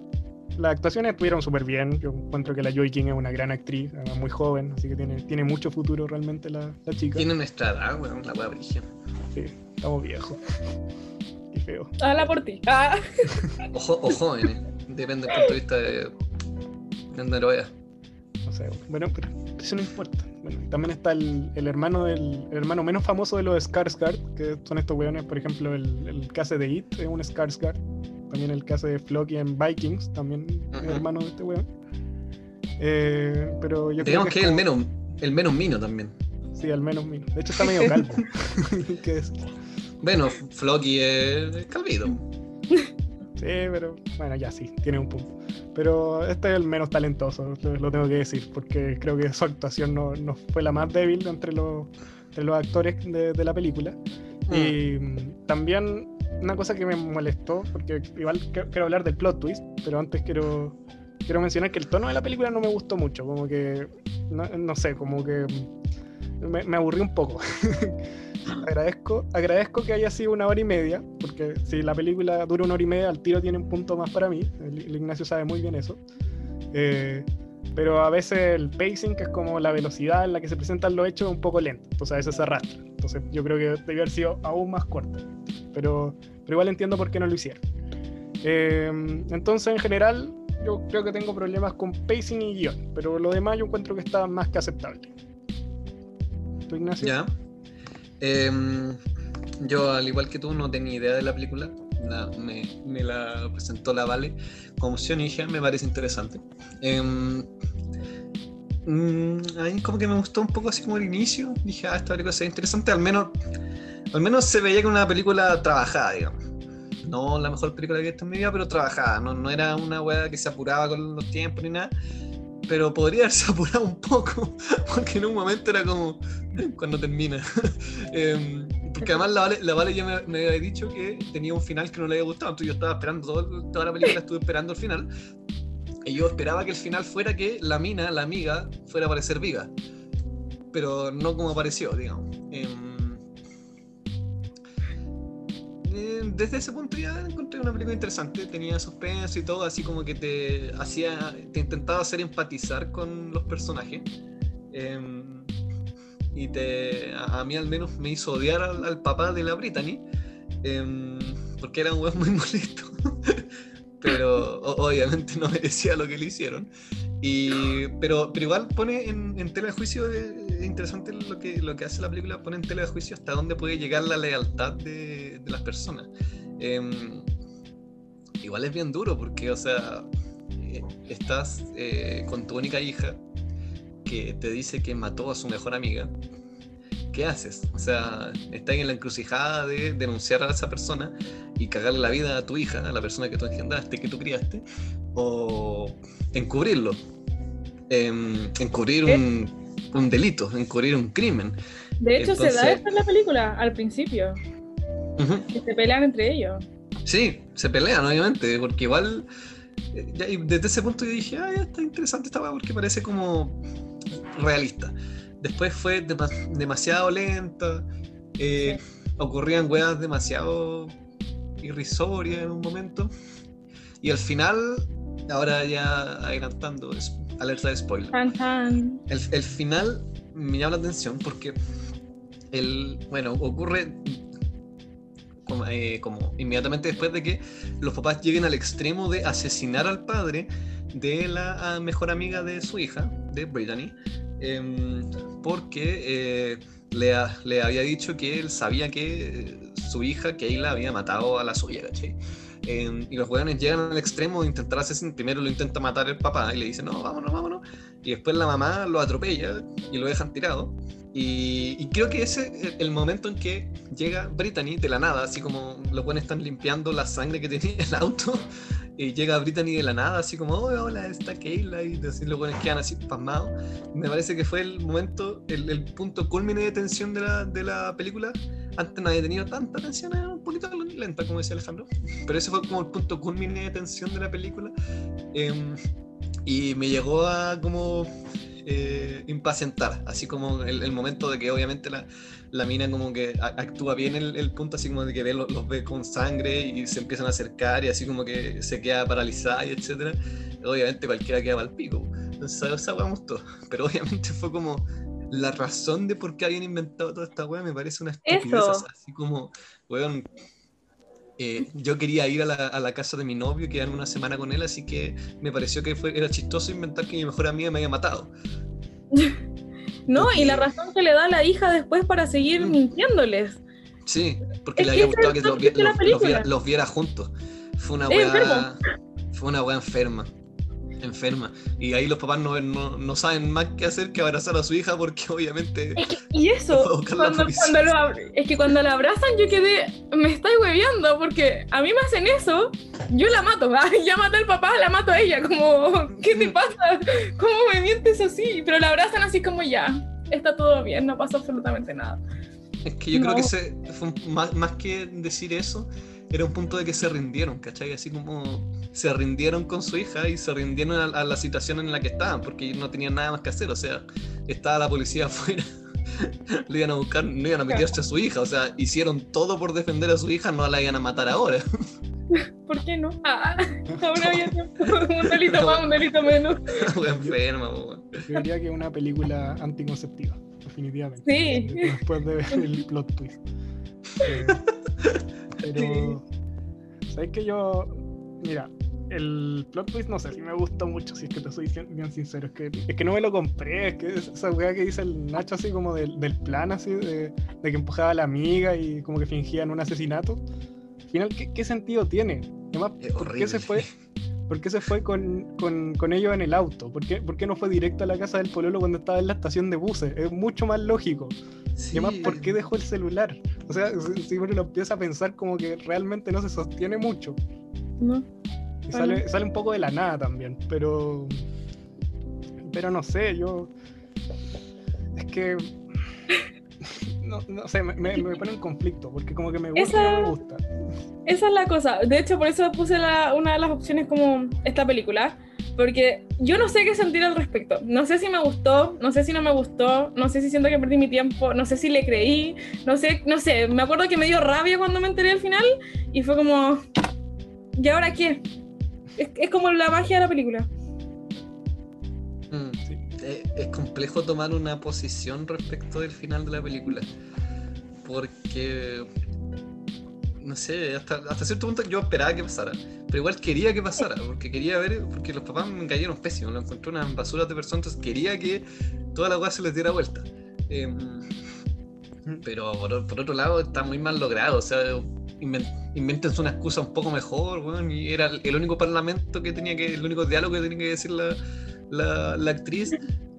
las actuaciones estuvieron súper bien. Yo encuentro que la Joy King es una gran actriz, muy joven, así que tiene, tiene mucho futuro realmente la, la chica. Tiene nuestra edad, weón, la wea brilla. Sí, estamos viejos. Qué feo. Habla por ti. Ah. Ojo, o jóvenes, depende del punto de vista de, de donde lo veas. No sé, bueno, pero eso no importa. Bueno, también está el, el hermano del el hermano menos famoso de los Skarsgård, que son estos weones, por ejemplo, el, el caso de It es un Skarsgård. También el caso de Floki en Vikings, también es hermano de este weón. Eh, pero yo Digamos creo que, que es el menos, el menos mino también. Sí, el menos mino. De hecho está medio calvo. ¿Qué es? Bueno, Floki es calvido. Sí, pero bueno, ya sí, tiene un punto. Pero este es el menos talentoso, lo, tengo que decir, porque creo que su actuación no, no fue la más débil entre los, entre los actores de, de la película. Mm. Y también una cosa que me molestó, porque igual quiero hablar del plot twist, pero antes quiero, quiero mencionar que el tono de la película no me gustó mucho, como que, no, no sé, como que me, me aburrí un poco. agradezco, agradezco que haya sido una hora y media, porque si la película dura una hora y media, al tiro tiene un punto más para mí. El, Ignacio sabe muy bien eso. Eh, pero a veces el pacing, que es como la velocidad en la que se presentan los hechos, es un poco lento. Entonces a veces se arrastra. Entonces yo creo que debió haber sido aún más corto. Pero, pero igual entiendo por qué no lo hicieron. Eh, entonces en general yo creo que tengo problemas con pacing y guion. Pero lo demás yo encuentro que está más que aceptable. ¿Tú, Ignacio? Ya. Em, yo, al igual que tú, no tenía idea de la película. Me, la presentó la Vale como opción y dije, me parece interesante. A mí como que me gustó un poco así como el inicio. Dije, ah, esta película sería interesante. Al menos, al menos se veía que una película trabajada, digamos. No la mejor película que he visto en mi vida, pero trabajada. No, no era una weá que se apuraba con los tiempos ni nada pero podría haberse apurado un poco, porque en un momento era como cuando termina. Em, porque además la Vale, la vale ya me, había dicho que tenía un final que no le había gustado, entonces yo estaba esperando toda la película, estuve esperando el final, y yo esperaba que el final fuera que la mina, la amiga, fuera a aparecer viva, pero no como apareció, digamos. Eh, desde ese punto ya encontré una película interesante, tenía suspenso y todo, así como que te hacía, te intentaba hacer empatizar con los personajes. Em, y te, a, mí al menos me hizo odiar al, al papá de la Brittany, em, porque era un weón muy molesto. pero o- obviamente no merecía lo que le hicieron. Y, pero, pero igual pone en, en tela de juicio, eh, es interesante lo que, lo que hace la película, pone en tela de juicio hasta dónde puede llegar la lealtad de, de las personas. Em, igual es bien duro porque, o sea, eh, estás eh, con tu única hija que te dice que mató a su mejor amiga. ¿Qué haces? O sea, estás en la encrucijada de denunciar a esa persona y cagarle la vida a tu hija, a la persona que tú engendraste, que tú criaste, o encubrirlo. Em, encubrir un, un delito, encubrir un crimen. De hecho, se da esto en la película, al principio, que se pelean entre ellos. Sí, se pelean, obviamente, porque igual. eh, ya- y desde ese punto yo dije, ah, ya está interesante esta porque parece como realista. Después fue dema- demasiado lenta, eh, ocurrían weas demasiado irrisorias en un momento. Y al final, ahora ya adelantando, alerta de spoiler. Tan, tan. El, el final me llama la atención porque el, bueno, ocurre como, eh, como inmediatamente después de que los papás lleguen al extremo de asesinar al padre de la ah, mejor amiga de su hija, de Brittany, em, porque eh, le, le había dicho que él sabía que eh, su hija, Kayla, había matado a la suya, ¿cachai? Em, y los weones llegan al extremo de intentar asesinar. Primero lo intenta matar el papá y le dice, no, vámonos, vámonos. Y después la mamá lo atropella y lo dejan tirado. Y, y creo que ese es el momento en que llega Brittany de la nada, así como los buenos están limpiando la sangre que tenía el auto. Y llega Brittany de la nada, así como, oh, hola, está Kayla. Y así los buenos quedan así pasmados. Me parece que fue el momento, el, el punto culmine de tensión de la, de la película. Antes no había tenido tanta tensión, era un poquito lenta, como decía Alejandro. Pero ese fue como el punto culmine de tensión de la película. Em, y me llegó a como eh, impacientar, así como el, el momento de que obviamente la, la mina como que actúa bien el, el punto, así como de que ve, los, los ve con sangre y se empiezan a acercar y así como que se queda paralizada y etcétera. Obviamente cualquiera queda al pico. Entonces esa weá gustó. Pero obviamente fue como la razón de por qué habían inventado toda esta weá me parece una estupidez. Eso. Así como, weón, eh, yo quería ir a la, a la casa de mi novio, quedarme una semana con él, así que me pareció que fue, era chistoso inventar que mi mejor amiga me había matado. No, y la razón que le da a la hija después para seguir Mm. mintiéndoles. Sí, porque Es le había gustado que los, viera, los viera juntos. Fue una enfermo. Fue una wea enferma. Enferma. Y ahí los papás no, no, no saben más qué hacer que abrazar a su hija porque obviamente. Es que, y eso, cuando, cuando lo es que cuando la abrazan yo quedé, me estáis hueveando, porque a mí me hacen eso, yo la mato, ya maté al papá, la mato a ella, como, ¿qué te pasa? ¿Cómo me mientes así? Pero la abrazan así como ya, está todo bien, no pasa absolutamente nada. Es que yo creo No. que ese fue más, más que decir eso, era un punto de que se rindieron, ¿cachai? Así como se rindieron con su hija y se rindieron a, a la situación en la que estaban, porque no tenían nada más que hacer, o sea, estaba la policía afuera, le iban a buscar, no iban a meterse a su hija, o sea, hicieron todo por defender a su hija, no la iban a matar ahora. ¿Por qué no? Ah, ahora había un delito más, un delito menos. Enferma. Yo diría que es una película anticonceptiva, definitivamente. Sí. Después de ver el plot twist. Eh, pero, ¿sabes que yo? Mira, el plot twist no sé si me gustó mucho, si es que te soy bien sincero. Es que, es que no me lo compré, es que es esa weá que dice el Nacho, así como del, del plan, así, de, de que empujaba a la amiga y como que fingían un asesinato. Al final, ¿qué, qué sentido tiene? Además, Es ¿por qué se fue? ¿Por qué se fue con, con, con ellos en el auto? ¿Por qué, por qué no fue directo a la casa del pololo cuando estaba en la estación de buses? Es mucho más lógico. Sí. Y además, ¿por qué dejó el celular? O sea, si si uno lo empieza a pensar como que realmente no se sostiene mucho. No. Y Bueno. sale, sale un poco de la nada también, pero... Pero no sé, yo... Es que... No, no sé, me, me- me pone en conflicto, porque como que me gusta y Esa- no me gusta. Esa es la cosa. De hecho, por eso puse la- una de las opciones como esta película. Porque yo no sé qué sentir al respecto. No sé si me gustó, no sé si no me gustó, no sé si siento que perdí mi tiempo, no sé si le creí, no sé, no sé. Me acuerdo que me dio rabia cuando me enteré al final y fue como, ¿y ahora qué? Es, es como la magia de la película. Eh, Es complejo tomar una posición respecto del final de la película. Porque. No sé, hasta, hasta cierto punto yo esperaba que pasara. Pero igual quería que pasara. Porque quería ver. Porque los papás me cayeron pésimos. Lo encontré unas basuras de personas. Entonces quería que toda la weá se les diera vuelta. Em, pero por, por otro lado está muy mal logrado. O sea, invéntense una excusa un poco mejor, weón. Y era el único parlamento que tenía que. El único diálogo que tenía que decir la, la, la actriz.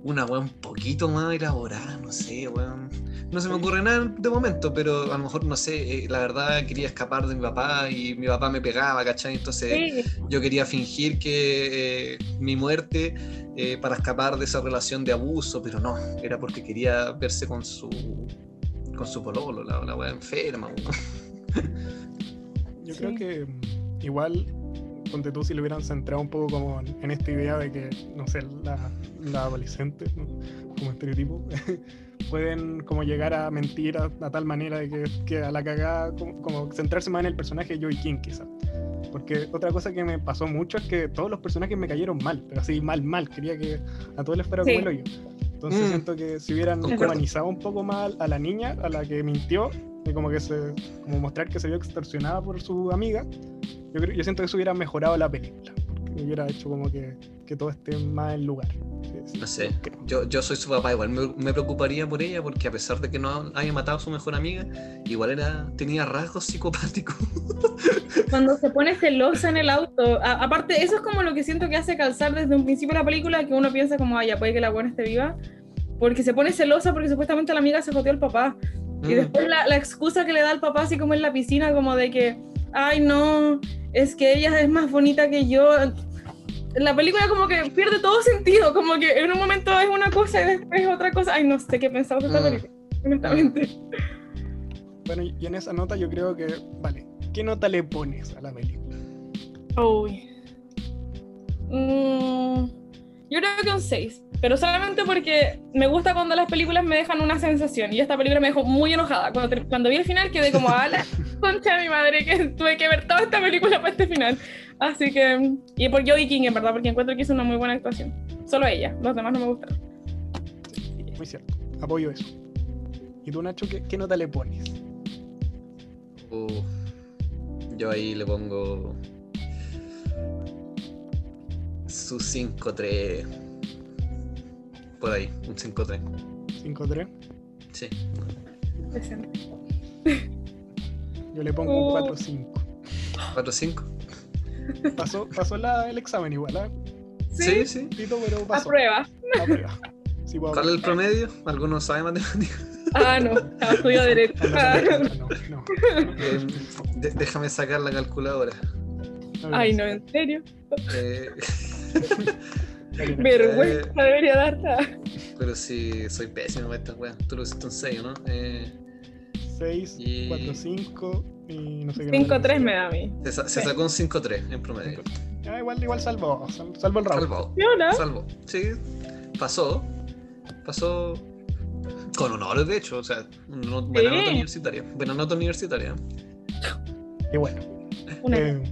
Una weón un poquito más elaborada, no sé, weón. No se me ocurre nada de momento, pero a lo mejor, no sé, eh, la verdad quería escapar de mi papá y mi papá me pegaba, ¿cachai? Entonces Sí, yo quería fingir que eh, mi muerte eh, para escapar de esa relación de abuso, pero no, era porque quería verse con su con su pololo, la, la weá enferma. weón. Yo Sí. creo que mm, igual, ponte tú si lo hubieran centrado un poco como en, en esta idea de que, no sé, la, la adolescente, ¿no? como estereotipo, pueden como llegar a mentir a, a tal manera de que, que a la cagada, como, como centrarse más en el personaje de Joey King quizás. Porque otra cosa que me pasó mucho es que todos los personajes me cayeron mal, pero así mal, mal. Quería que a todos les fuera Sí. como el hoyo. Entonces Mm. siento que si hubieran humanizado un poco más a la niña, a la que mintió, y como que se, como mostrar que se vio extorsionada por su amiga, yo, creo, yo siento que eso hubiera mejorado la película, porque hubiera hecho como que, que todo esté más en lugar. Sí, sí, No sé, creo. yo, yo soy su papá, igual me, me preocuparía por ella porque a pesar de que no haya matado a su mejor amiga, igual era tenía rasgos psicopáticos. cuando se pone celosa en el auto. A- aparte, eso es como lo que siento que hace calzar desde un principio la película, que uno piensa como, ay, ya puede que la buena esté viva, porque se pone celosa porque supuestamente la amiga se joteó al papá. Y Mm. después la, la excusa que le da al papá, así como en la piscina, como de que, ay, no, es que ella es más bonita que yo. La película como que pierde todo sentido, como que en un momento es una cosa y después es otra cosa. Ay, no sé qué pensaba de esta Mm. película, honestamente. Bueno, y y en esa nota yo creo que, vale, ¿qué nota le pones a la película? Uy. Mm, yo creo que un 6. Pero solamente porque me gusta cuando las películas me dejan una sensación. Y esta película me dejó muy enojada. Cuando, cuando vi el final quedé como, a la concha de mi madre, que tuve que ver toda esta película para este final. Así que. Y por Jodie King, en verdad, porque encuentro que hizo una muy buena actuación. Solo ella. Los demás no me gustaron. Muy cierto, apoyo eso. ¿Y tú, Nacho, qué, qué nota le pones? Yo ahí le pongo su 5-3. Por ahí, un 5-3. 5-3. Sí. Decente. Yo le pongo un Oh. 4-5. 4-5. Pasó, pasó la- el examen igual, ¿ah? Sí, sí. Tito, pero A pasó. prueba. A prueba. Sí, ¿Cuál es el promedio? ¿Alguno sabe matemáticas? Ah, no. Estudio Derecho. Ah, No, no, Eh, déjame sacar la calculadora. Ay, no, en serio. Eh, Vergüenza debería dar. Ah. pero sí, soy pésimo para estas weas. Tú lo hiciste un 6, ¿no? Eh, 6, Y- 4, 5 y no sé qué. 5-3 me da a mí. se, sa- se Sí. sacó un 5-3 en promedio. Ah, igual, igual salvo, sal- salvo el round. Salvo. ¿Sí no? Salvo. Sí, pasó. Pasó con honores, de hecho. O sea, no- buena Sí. nota universitaria. Buena nota universitaria. Y bueno, Una- eh,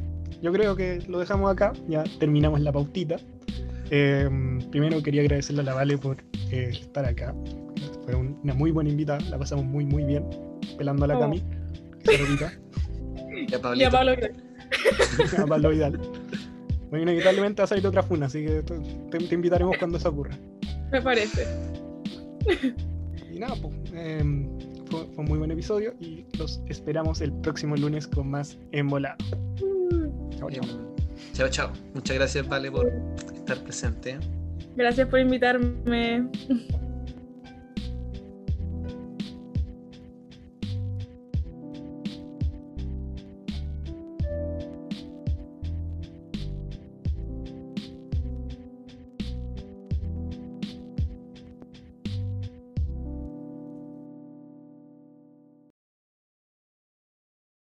yo creo que lo dejamos acá, ya terminamos la pautita. Eh, primero quería agradecerle a la Vale por eh, estar acá. Fue un- una muy buena invitada, la pasamos muy muy bien, pelando a la Oh. Cami, que se repita, Y Pablito. a Pablo a Pablo Vidal. Bueno, inevitablemente va a salir otra funa, así que te, invitaremos cuando eso ocurra. me parece. Y nada, pues, eh, fue, fue un muy buen episodio y los esperamos el próximo lunes con más Embolado. Chao, Eh, chao. Chao, chao. Muchas gracias, Vale, por estar presente. Gracias por invitarme.